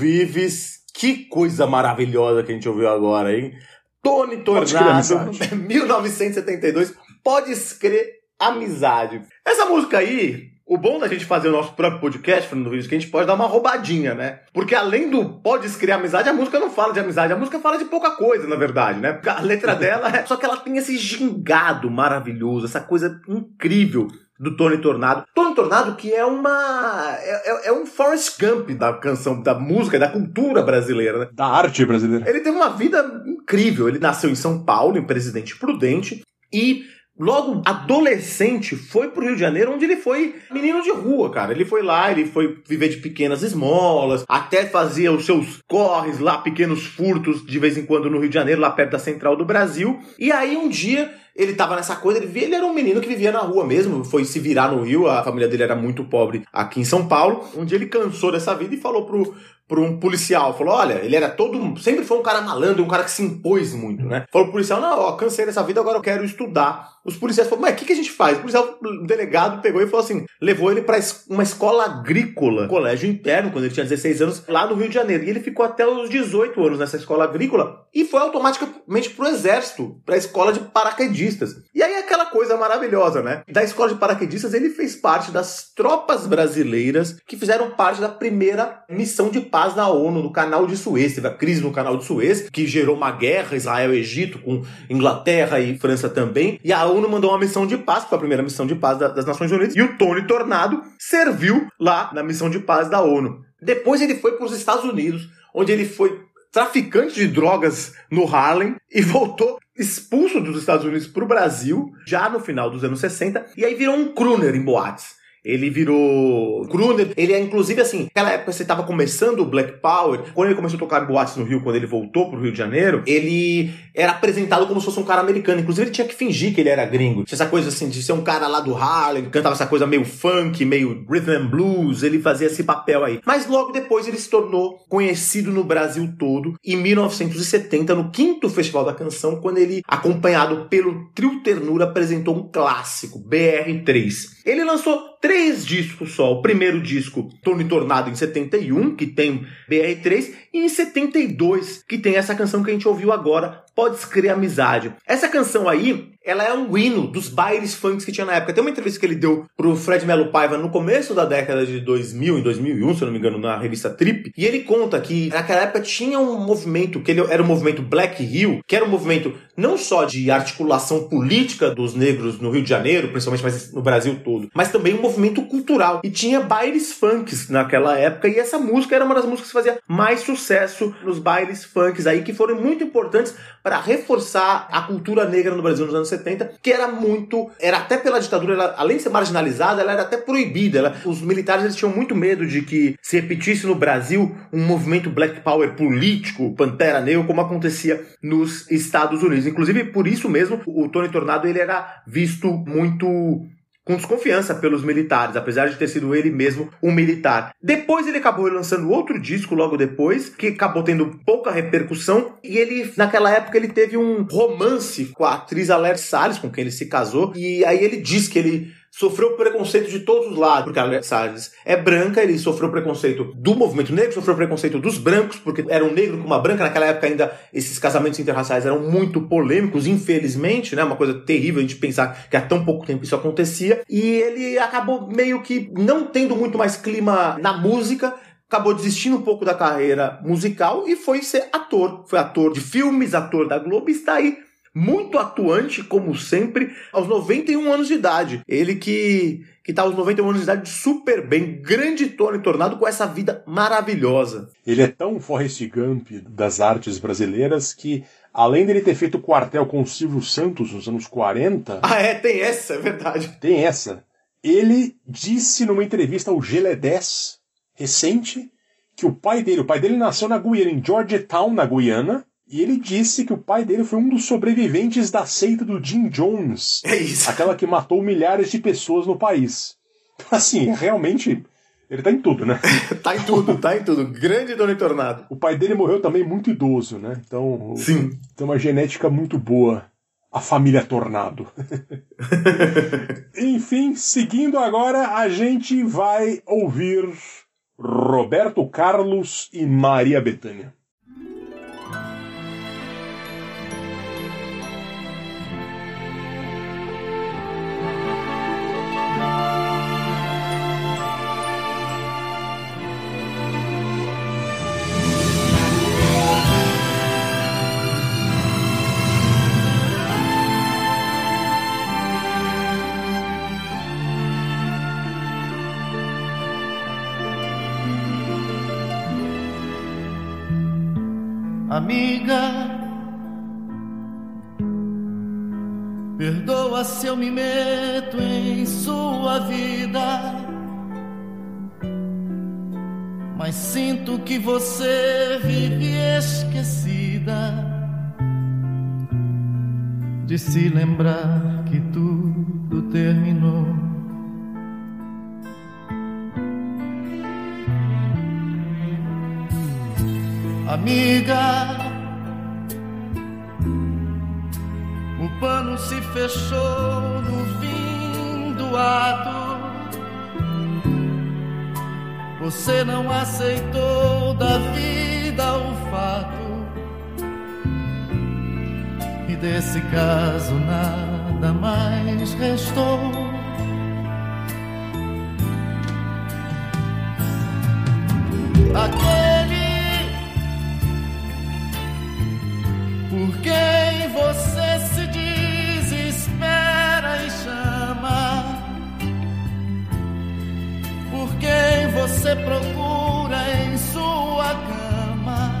Vives, que coisa maravilhosa que a gente ouviu agora, hein? Tony Tornado, amizade. 1972, pode escrever amizade. Essa música aí, o bom da gente fazer o nosso próprio podcast, Fernando Vives, que a gente pode dar uma roubadinha, né? Porque além do pode escrever amizade, a música não fala de amizade, a música fala de pouca coisa, na verdade, né? Porque a letra dela é. Só que ela tem esse gingado maravilhoso, essa coisa incrível do Tony Tornado. Tony Tornado que é uma. É, é- é um Forrest Gump da canção, da música, da cultura brasileira, né? Da arte brasileira. Ele teve uma vida incrível. Ele nasceu em São Paulo, em Presidente Prudente, e logo adolescente foi pro Rio de Janeiro, onde ele foi menino de rua, cara. Ele foi lá, ele foi viver de pequenas esmolas, até fazia os seus corres lá, pequenos furtos de vez em quando no Rio de Janeiro, lá perto da Central do Brasil. E aí um dia ele tava nessa coisa, ele via, ele era um menino que vivia na rua mesmo, foi se virar no Rio, a família dele era muito pobre aqui em São Paulo. Um dia ele cansou dessa vida e falou pro, pro um policial, falou, olha, ele era todo, sempre foi um cara malandro, um cara que se impôs muito, né? Falou pro policial, não, ó, cansei dessa vida, agora eu quero estudar. Os policiais falaram, mas o que, que a gente faz? O policial, delegado pegou e falou assim, levou ele es- uma escola agrícola, colégio interno, quando ele tinha 16 anos, lá no Rio de Janeiro. E ele ficou até os 18 anos nessa escola agrícola e foi automaticamente pro exército, pra escola de paraquedistas. E aí aquela coisa maravilhosa, né? Da escola de paraquedistas ele fez parte das tropas brasileiras que fizeram parte da primeira missão de da ONU no canal de Suez. Teve a crise no canal de Suez, que gerou uma guerra Israel e Egito com Inglaterra e França também. E a ONU mandou uma missão de paz, que foi a primeira missão de paz da- das Nações Unidas. E o Tony Tornado serviu lá na missão de paz da ONU. Depois ele foi para os Estados Unidos, onde ele foi traficante de drogas no Harlem e voltou expulso dos Estados Unidos para o Brasil, já no final dos anos 60, e aí virou um crooner em boates. Ele virou crooner. Ele é, inclusive, assim, naquela época você estava começando o Black Power. Quando ele começou a tocar boates no Rio, quando ele voltou pro Rio de Janeiro, ele era apresentado como se fosse um cara americano. Inclusive, ele tinha que fingir que ele era gringo. Tinha essa coisa, assim, de ser um cara lá do Harlem, cantava essa coisa meio funk, meio rhythm and blues. Ele fazia esse papel aí. Mas logo depois ele se tornou conhecido no Brasil todo. Em 1970, no quinto Festival da Canção, quando ele, acompanhado pelo Trio Ternura, apresentou um clássico, BR3. Ele lançou três discos só. O primeiro disco, Tony Tornado, em 71, que tem BR3, e em 72, que tem essa canção que a gente ouviu agora, Pode Escrever Amizade. Essa canção aí, ela é um hino dos bailes funks que tinha na época. Tem uma entrevista que ele deu pro Fred Melo Paiva no começo da década de 2000, em 2001, se eu não me engano, na revista Trip, e ele conta que naquela época tinha um movimento, que ele era o movimento Black Hill, que era um movimento não só de articulação política dos negros no Rio de Janeiro, principalmente, mas no Brasil todo, mas também um movimento cultural. E tinha bailes funks naquela época, e essa música era uma das músicas que fazia mais sucesso nos bailes funks aí, que foram muito importantes para reforçar a cultura negra no Brasil nos anos 70, que era muito, era até pela ditadura, ela, além de ser marginalizada, ela era até proibida. Ela- os militares eles tinham muito medo de que se repetisse no Brasil um movimento Black Power político, Pantera Negra, como acontecia nos Estados Unidos. Inclusive, por isso mesmo, o Tony Tornado ele era visto muito com desconfiança pelos militares, apesar de ter sido ele mesmo um militar. Depois ele acabou lançando outro disco logo depois, que acabou tendo pouca repercussão, e ele, naquela época, ele teve um romance com a atriz Alaire Salles, com quem ele se casou, e aí ele diz que ele sofreu preconceito de todos os lados, porque a Salles é branca, ele sofreu preconceito do movimento negro, sofreu preconceito dos brancos, porque era um negro com uma branca, naquela época ainda esses casamentos interraciais eram muito polêmicos, infelizmente, né, uma coisa terrível a gente pensar que há tão pouco tempo isso acontecia, e ele acabou meio que não tendo muito mais clima na música, acabou desistindo um pouco da carreira musical e foi ser ator. Foi ator de filmes, ator da Globo e está aí muito atuante, como sempre, aos 91 anos de idade. Ele que que tá aos 91 anos de idade super bem, grande Tony Tornado com essa vida maravilhosa. Ele é tão Forrest Gump das artes brasileiras que, além dele ter feito quartel com o Silvio Santos nos anos 40, Ah, é, tem essa, é verdade. tem essa. ele disse numa entrevista ao G10 recente que o pai dele, o pai dele nasceu na Guiana, em Georgetown, na Guiana, e ele disse que o pai dele foi um dos sobreviventes da seita do Jim Jones. É isso. Aquela que matou milhares de pessoas no país. Então, assim, realmente, ele tá em tudo, né? tá em tudo, tá em tudo. Grande Tony Tornado. O pai dele morreu também muito idoso, né? Então, Sim. tem uma genética muito boa. A família Tornado. Enfim, seguindo agora, a gente vai ouvir Roberto Carlos e Maria Bethânia. Amiga, perdoa se eu me meto em sua vida, mas sinto que você vive esquecida de se lembrar que tudo terminou. Amiga, o pano se fechou no fim do ato. Você não aceitou da vida o fato. E desse caso nada mais restou. Aquele quem você se desespera e chama, por quem você procura em sua cama.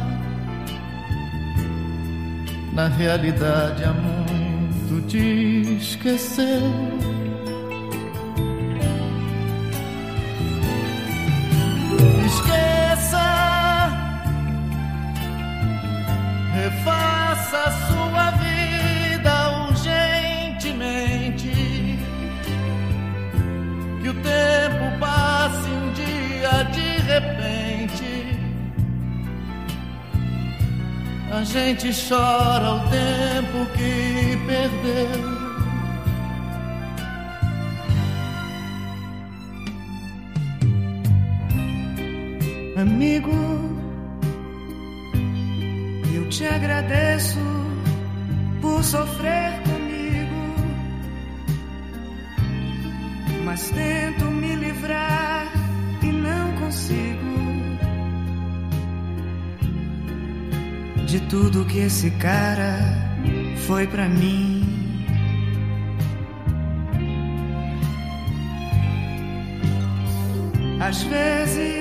Na realidade, há muito te esqueceu. Refaça sua vida urgentemente. Que o tempo passe um dia de repente. A gente chora o tempo que perdeu. Amigo, agradeço por sofrer comigo, mas tento me livrar e não consigo de tudo que esse cara foi pra mim. Às vezes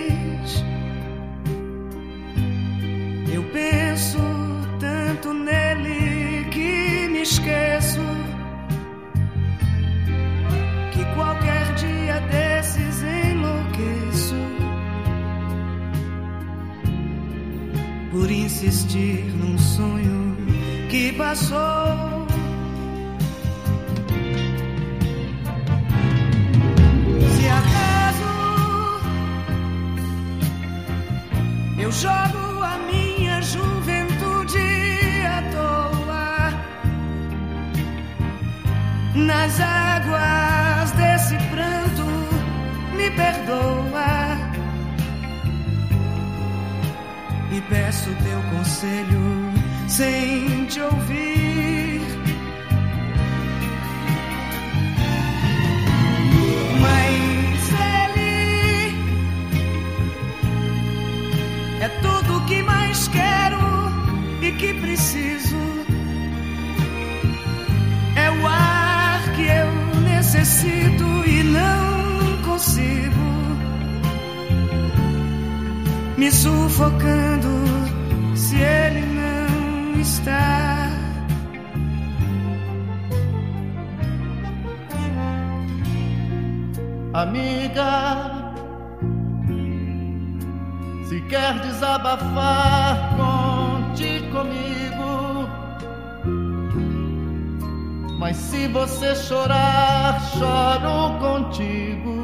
amiga. Se quer desabafar, conte comigo. Mas se você chorar, choro contigo.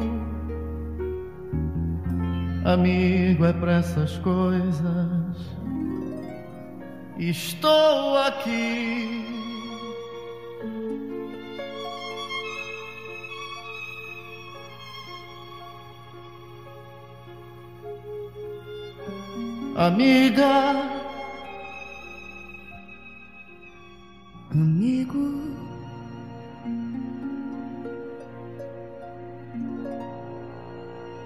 Amigo, é pra essas coisas. Estou aqui. Amiga, amigo.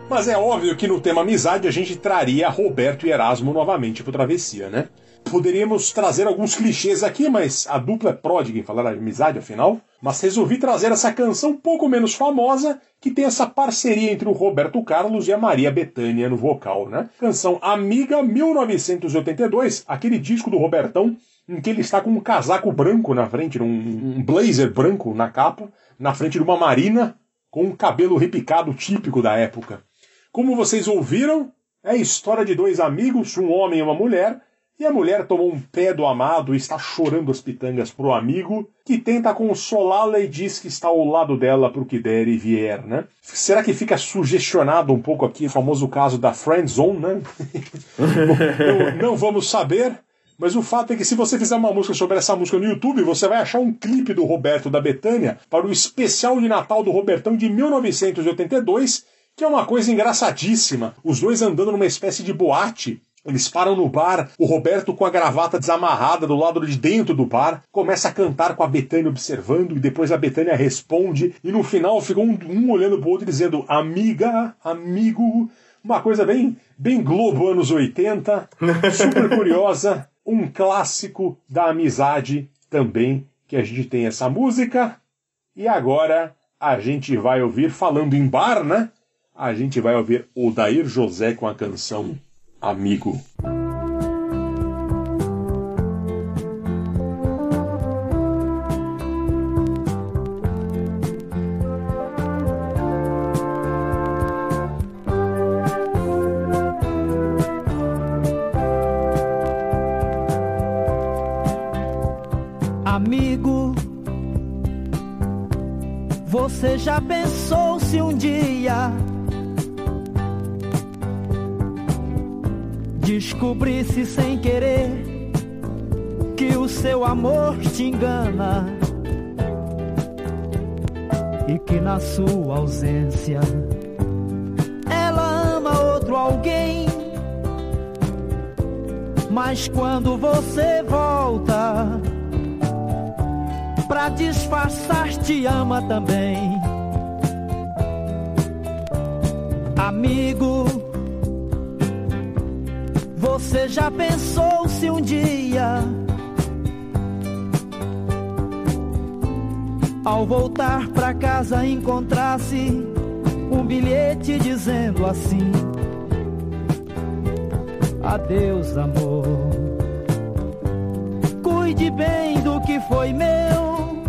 Mas é óbvio que no tema amizade a gente traria Roberto e Erasmo novamente pro Travessia, né? Poderíamos trazer alguns clichês aqui, mas a dupla é pródiga em falar de amizade, afinal. Mas resolvi trazer essa canção um pouco menos famosa, que tem essa parceria entre o Roberto Carlos e a Maria Bethânia no vocal, né? Canção Amiga 1982, aquele disco do Robertão em que ele está com um casaco branco na frente, um blazer branco na capa, na frente de uma marina, com um cabelo repicado típico da época. Como vocês ouviram, é a história de dois amigos, um homem e uma mulher, e a mulher tomou um pé do amado e está chorando as pitangas pro amigo, que tenta consolá-la e diz que está ao lado dela pro que der e vier, né? Será que fica sugestionado um pouco aqui o famoso caso da friend zone, né? não, não vamos saber, mas o fato é que se você fizer uma música sobre essa música no YouTube, você vai achar um clipe do Roberto da Betânia para o especial de Natal do Robertão de 1982, que é uma coisa engraçadíssima. Os dois andando numa espécie de boate. Eles param no bar, o Roberto com a gravata desamarrada do lado de dentro do bar, começa a cantar com a Betânia observando, e depois a Betânia responde, e no final fica um, um olhando pro outro dizendo amiga, amigo, uma coisa bem, bem Globo anos 80, super curiosa, um clássico da amizade também, que a gente tem essa música. E agora a gente vai ouvir, falando em bar, né? A gente vai ouvir o Dair José com a canção. Amigo, descobrisse sem querer que o seu amor te engana e que na sua ausência ela ama outro alguém? Mas quando você volta pra disfarçar, te ama também. Amigo, já pensou se um dia, ao voltar pra casa, encontrasse um bilhete dizendo assim: Adeus, amor. Cuide bem do que foi meu,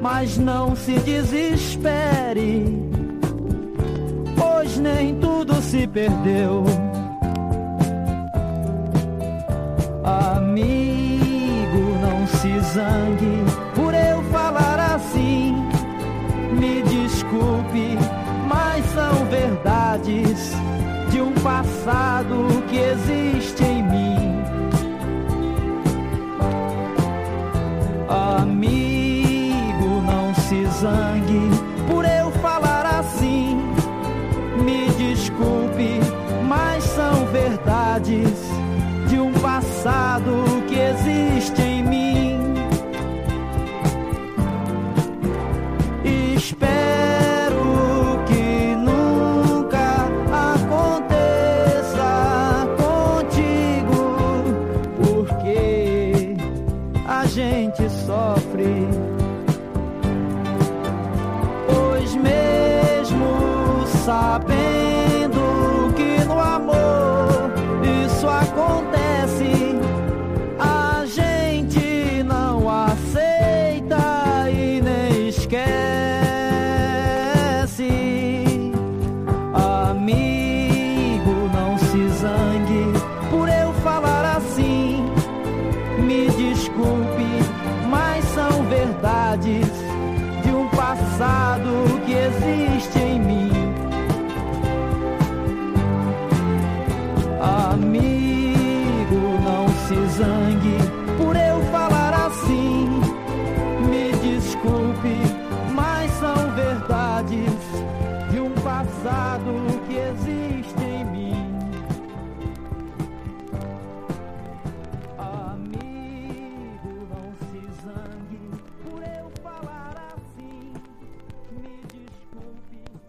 mas não se desespere, pois nem tudo se perdeu.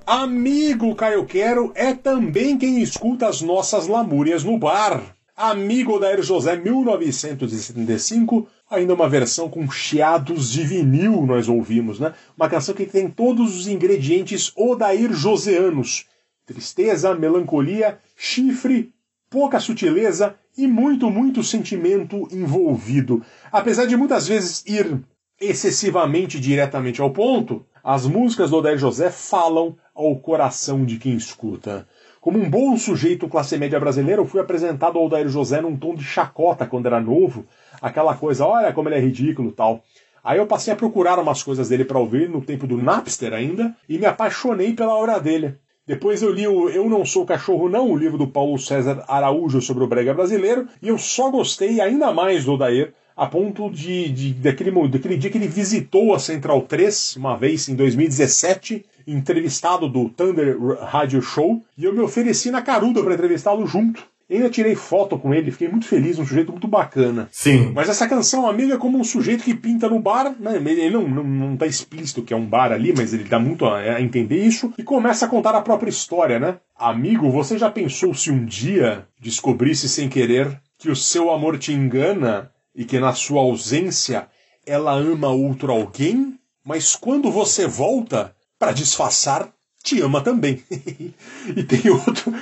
Amigo Caio Quero é também quem escuta as nossas lamúrias no bar. Amigo Odair José 1975, ainda uma versão com chiados de vinil nós ouvimos, né? Uma canção que tem todos os ingredientes Odair Joseanos. Tristeza, melancolia, chifre, pouca sutileza e muito, muito sentimento envolvido. Apesar de muitas vezes ir excessivamente diretamente ao ponto, as músicas do Odair José falam ao coração de quem escuta. Como um bom sujeito classe média brasileiro, eu fui apresentado ao Odair José num tom de chacota quando era novo, aquela coisa, olha como ele é ridículo tal. Aí eu passei a procurar umas coisas dele para ouvir no tempo do Napster ainda e me apaixonei pela obra dele. Depois eu li o Eu Não Sou Cachorro Não, o livro do Paulo César Araújo sobre o brega brasileiro, e eu só gostei ainda mais do Odair, a ponto de, de daquele, daquele dia que ele visitou a Central 3, uma vez em 2017, entrevistado do Thunder Radio Show, e eu me ofereci na caruda para entrevistá-lo junto. Ainda tirei foto com ele, fiquei muito feliz, um sujeito muito bacana. Sim. Mas essa canção, amigo, é como um sujeito que pinta no bar, né? Ele não, não, não tá explícito que é um bar ali, mas ele dá muito a, a entender isso, e começa a contar a própria história, né? Amigo, você já pensou se um dia descobrisse sem querer que o seu amor te engana e que na sua ausência ela ama outro alguém? Mas quando você volta, para disfarçar, te ama também. e tem outro.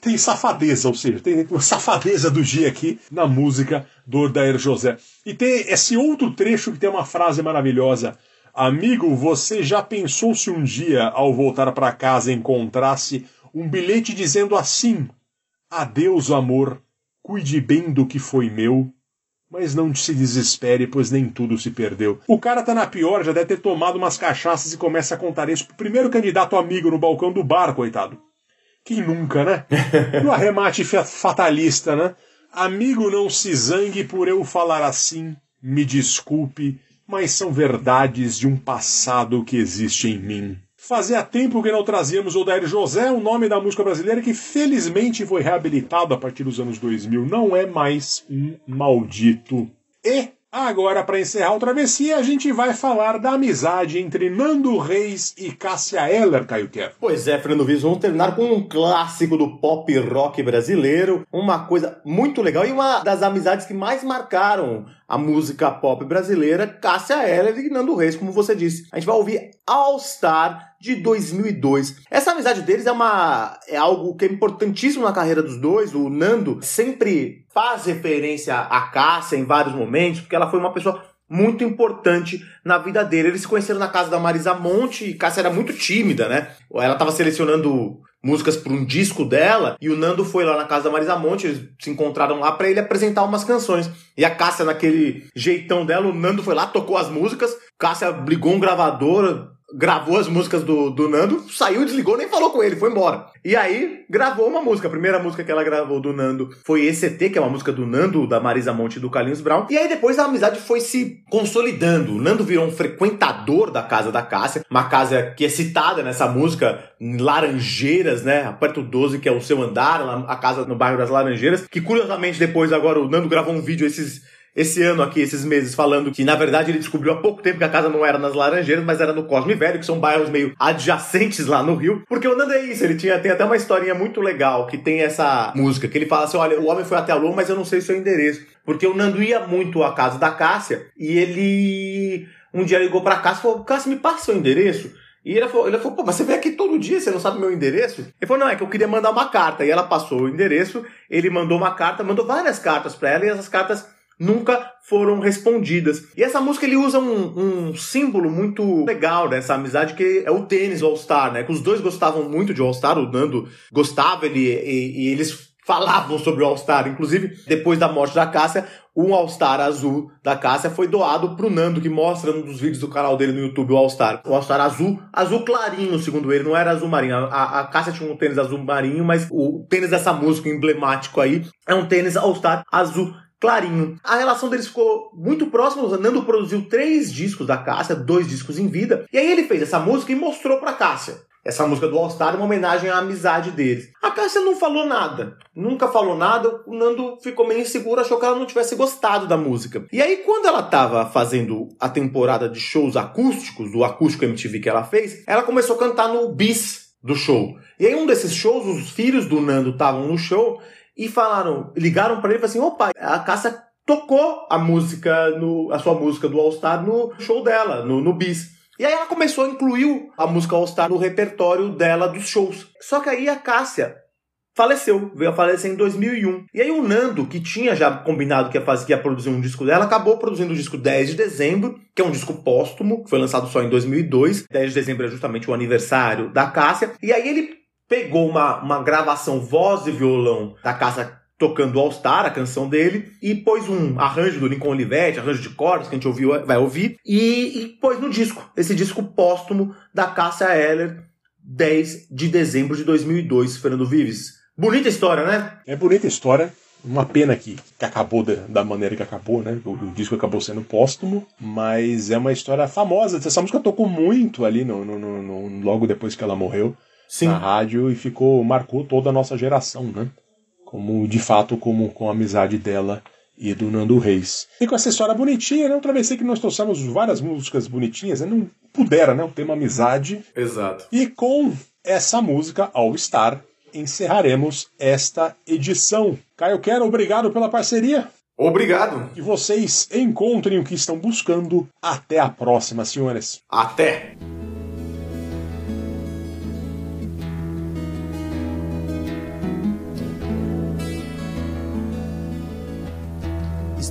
Tem safadeza, ou seja, tem uma safadeza do dia aqui na música do Odair José. E tem esse outro trecho que tem uma frase maravilhosa. Amigo, você já pensou se um dia, ao voltar para casa, encontrasse um bilhete dizendo assim: Adeus, amor, cuide bem do que foi meu, mas não se desespere, pois nem tudo se perdeu. O cara tá na pior, já deve ter tomado umas cachaças e começa a contar isso pro primeiro candidato amigo no balcão do bar, coitado. Quem nunca, né? No arremate fatalista, né? Amigo, não se zangue por eu falar assim, me desculpe, mas são verdades de um passado que existe em mim. Fazia tempo que não trazíamos Odair José, o nome da música brasileira que felizmente foi reabilitado a partir dos anos 2000. Não é mais um maldito. E agora, para encerrar o travessia, a gente vai falar da amizade entre Nando Reis e Cássia Eller, Caio Quer. Pois é, Fernando Vives, vamos terminar com um clássico do pop rock brasileiro, uma coisa muito legal e uma das amizades que mais marcaram a música pop brasileira, Cássia Eller e Nando Reis, como você disse. A gente vai ouvir All Star de 2002. Essa amizade deles é uma é algo que é importantíssimo na carreira dos dois. O Nando sempre faz referência a Cássia em vários momentos, porque ela foi uma pessoa muito importante na vida dele. Eles se conheceram na casa da Marisa Monte e Cássia era muito tímida, né? Ela estava selecionando músicas para um disco dela e o Nando foi lá na casa da Marisa Monte, eles se encontraram lá para ele apresentar umas canções. E a Cássia, naquele jeitão dela, o Nando foi lá, tocou as músicas, Cássia ligou um gravador, gravou as músicas do, do Nando, saiu, desligou, nem falou com ele, foi embora. E aí, gravou uma música. A primeira música que ela gravou do Nando foi ECT, que é uma música do Nando, da Marisa Monte e do Carlinhos Brown. E aí depois a amizade foi se consolidando. O Nando virou um frequentador da casa da Cássia, uma casa que é citada nessa música, Laranjeiras, né? Aperto 12, que é o seu andar, a casa no bairro das Laranjeiras. Que curiosamente depois agora o Nando gravou um vídeo esses esse ano aqui, esses meses, falando que na verdade ele descobriu há pouco tempo que a casa não era nas Laranjeiras, mas era no Cosme Velho, que são bairros meio adjacentes lá no Rio. Porque o Nando é isso, ele tinha, tem até uma historinha muito legal que tem essa música, que ele fala assim: olha, o homem foi até a lua, mas eu não sei o seu endereço. Porque o Nando ia muito à casa da Cássia e ele um dia ligou pra Cássia e falou: Cássia, me passa seu endereço. E ele falou, ele falou, pô, mas você vem aqui todo dia, você não sabe meu endereço? Ele falou, não, é que eu queria mandar uma carta. E ela passou o endereço, ele mandou uma carta, mandou várias cartas para ela, e essas cartas nunca foram respondidas. E essa música ele usa um, um, símbolo muito legal dessa amizade que é o tênis All Star, né? Que os dois gostavam muito de All Star, o Nando gostava, ele, e, e eles falavam sobre o All-Star. Inclusive, depois da morte da Cássia, um All-Star azul da Cássia foi doado pro Nando, que mostra num dos vídeos do canal dele no YouTube o All-Star. O All-Star azul, azul clarinho, segundo ele, não era azul marinho. A, a Cássia tinha um tênis azul marinho, mas o tênis dessa música emblemático aí é um tênis All-Star azul clarinho. A relação deles ficou muito próxima. O Nando produziu três discos da Cássia, dois discos em vida. E aí ele fez essa música e mostrou pra Cássia. Essa música do All Star é uma homenagem à amizade deles. A Cássia não falou nada. Nunca falou nada. O Nando ficou meio inseguro, achou que ela não tivesse gostado da música. E aí, quando ela tava fazendo a temporada de shows acústicos, do acústico MTV que ela fez, ela começou a cantar no bis do show. E aí, um desses shows, os filhos do Nando estavam no show e falaram, ligaram para ele e falaram assim: opa, a Cássia tocou a música, no, a sua música do All Star no show dela, no, no bis. E aí ela começou a incluir a música All Star no repertório dela dos shows. Só que aí a Cássia faleceu, veio a falecer em 2001. E aí o Nando, que tinha já combinado que ia, fazer, que ia produzir um disco dela, acabou produzindo o disco 10 de dezembro, que é um disco póstumo, que foi lançado só em 2002. 10 de dezembro é justamente o aniversário da Cássia. E aí ele pegou uma, uma gravação voz e violão da Cássia tocando All Star, a canção dele, e pôs um arranjo do Lincoln Olivetti, arranjo de cordas que a gente ouviu, vai ouvir, e, e pôs no disco, esse disco póstumo da Cássia Eller, 10 de dezembro de 2002, Fernando Vives. Bonita história, né? É bonita história. Uma pena que, que acabou da, da maneira que acabou, né? O, o, disco acabou sendo póstumo, mas é uma história famosa. Essa música tocou muito ali no, no, no, no logo depois que ela morreu Sim. na rádio e ficou marcou toda a nossa geração, né? Como de fato como com a amizade dela e do Nando Reis. E com essa história bonitinha, né? Outra vez que nós trouxemos várias músicas bonitinhas, né? não pudera, né? O tema amizade. Exato. E com essa música All Star encerraremos esta edição. Caio Quero, obrigado pela parceria. Obrigado. Que vocês encontrem o que estão buscando. Até a próxima, senhores. Até.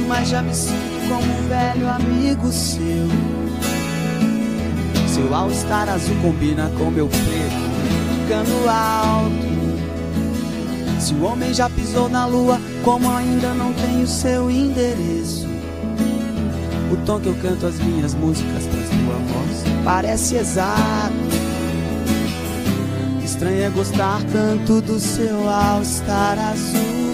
Mas já me sinto como um velho amigo seu. Seu all-star azul combina com meu preto, cano alto. Se o homem já pisou na lua, como ainda não tenho seu endereço. O tom que eu canto as minhas músicas traz tua voz, parece exato. Estranho é gostar tanto do seu all-star azul.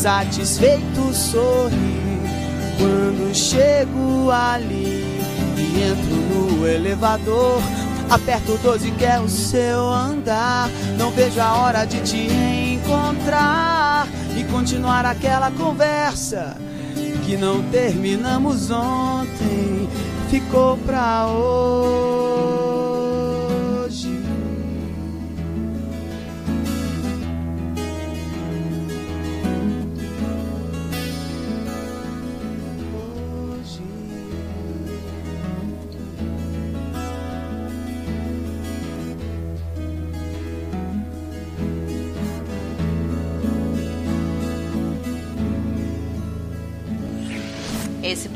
satisfeito sorri quando chego ali e entro no elevador. Aperto 12 que é o seu andar. Não vejo a hora de te encontrar e continuar aquela conversa que não terminamos ontem. Ficou pra hoje.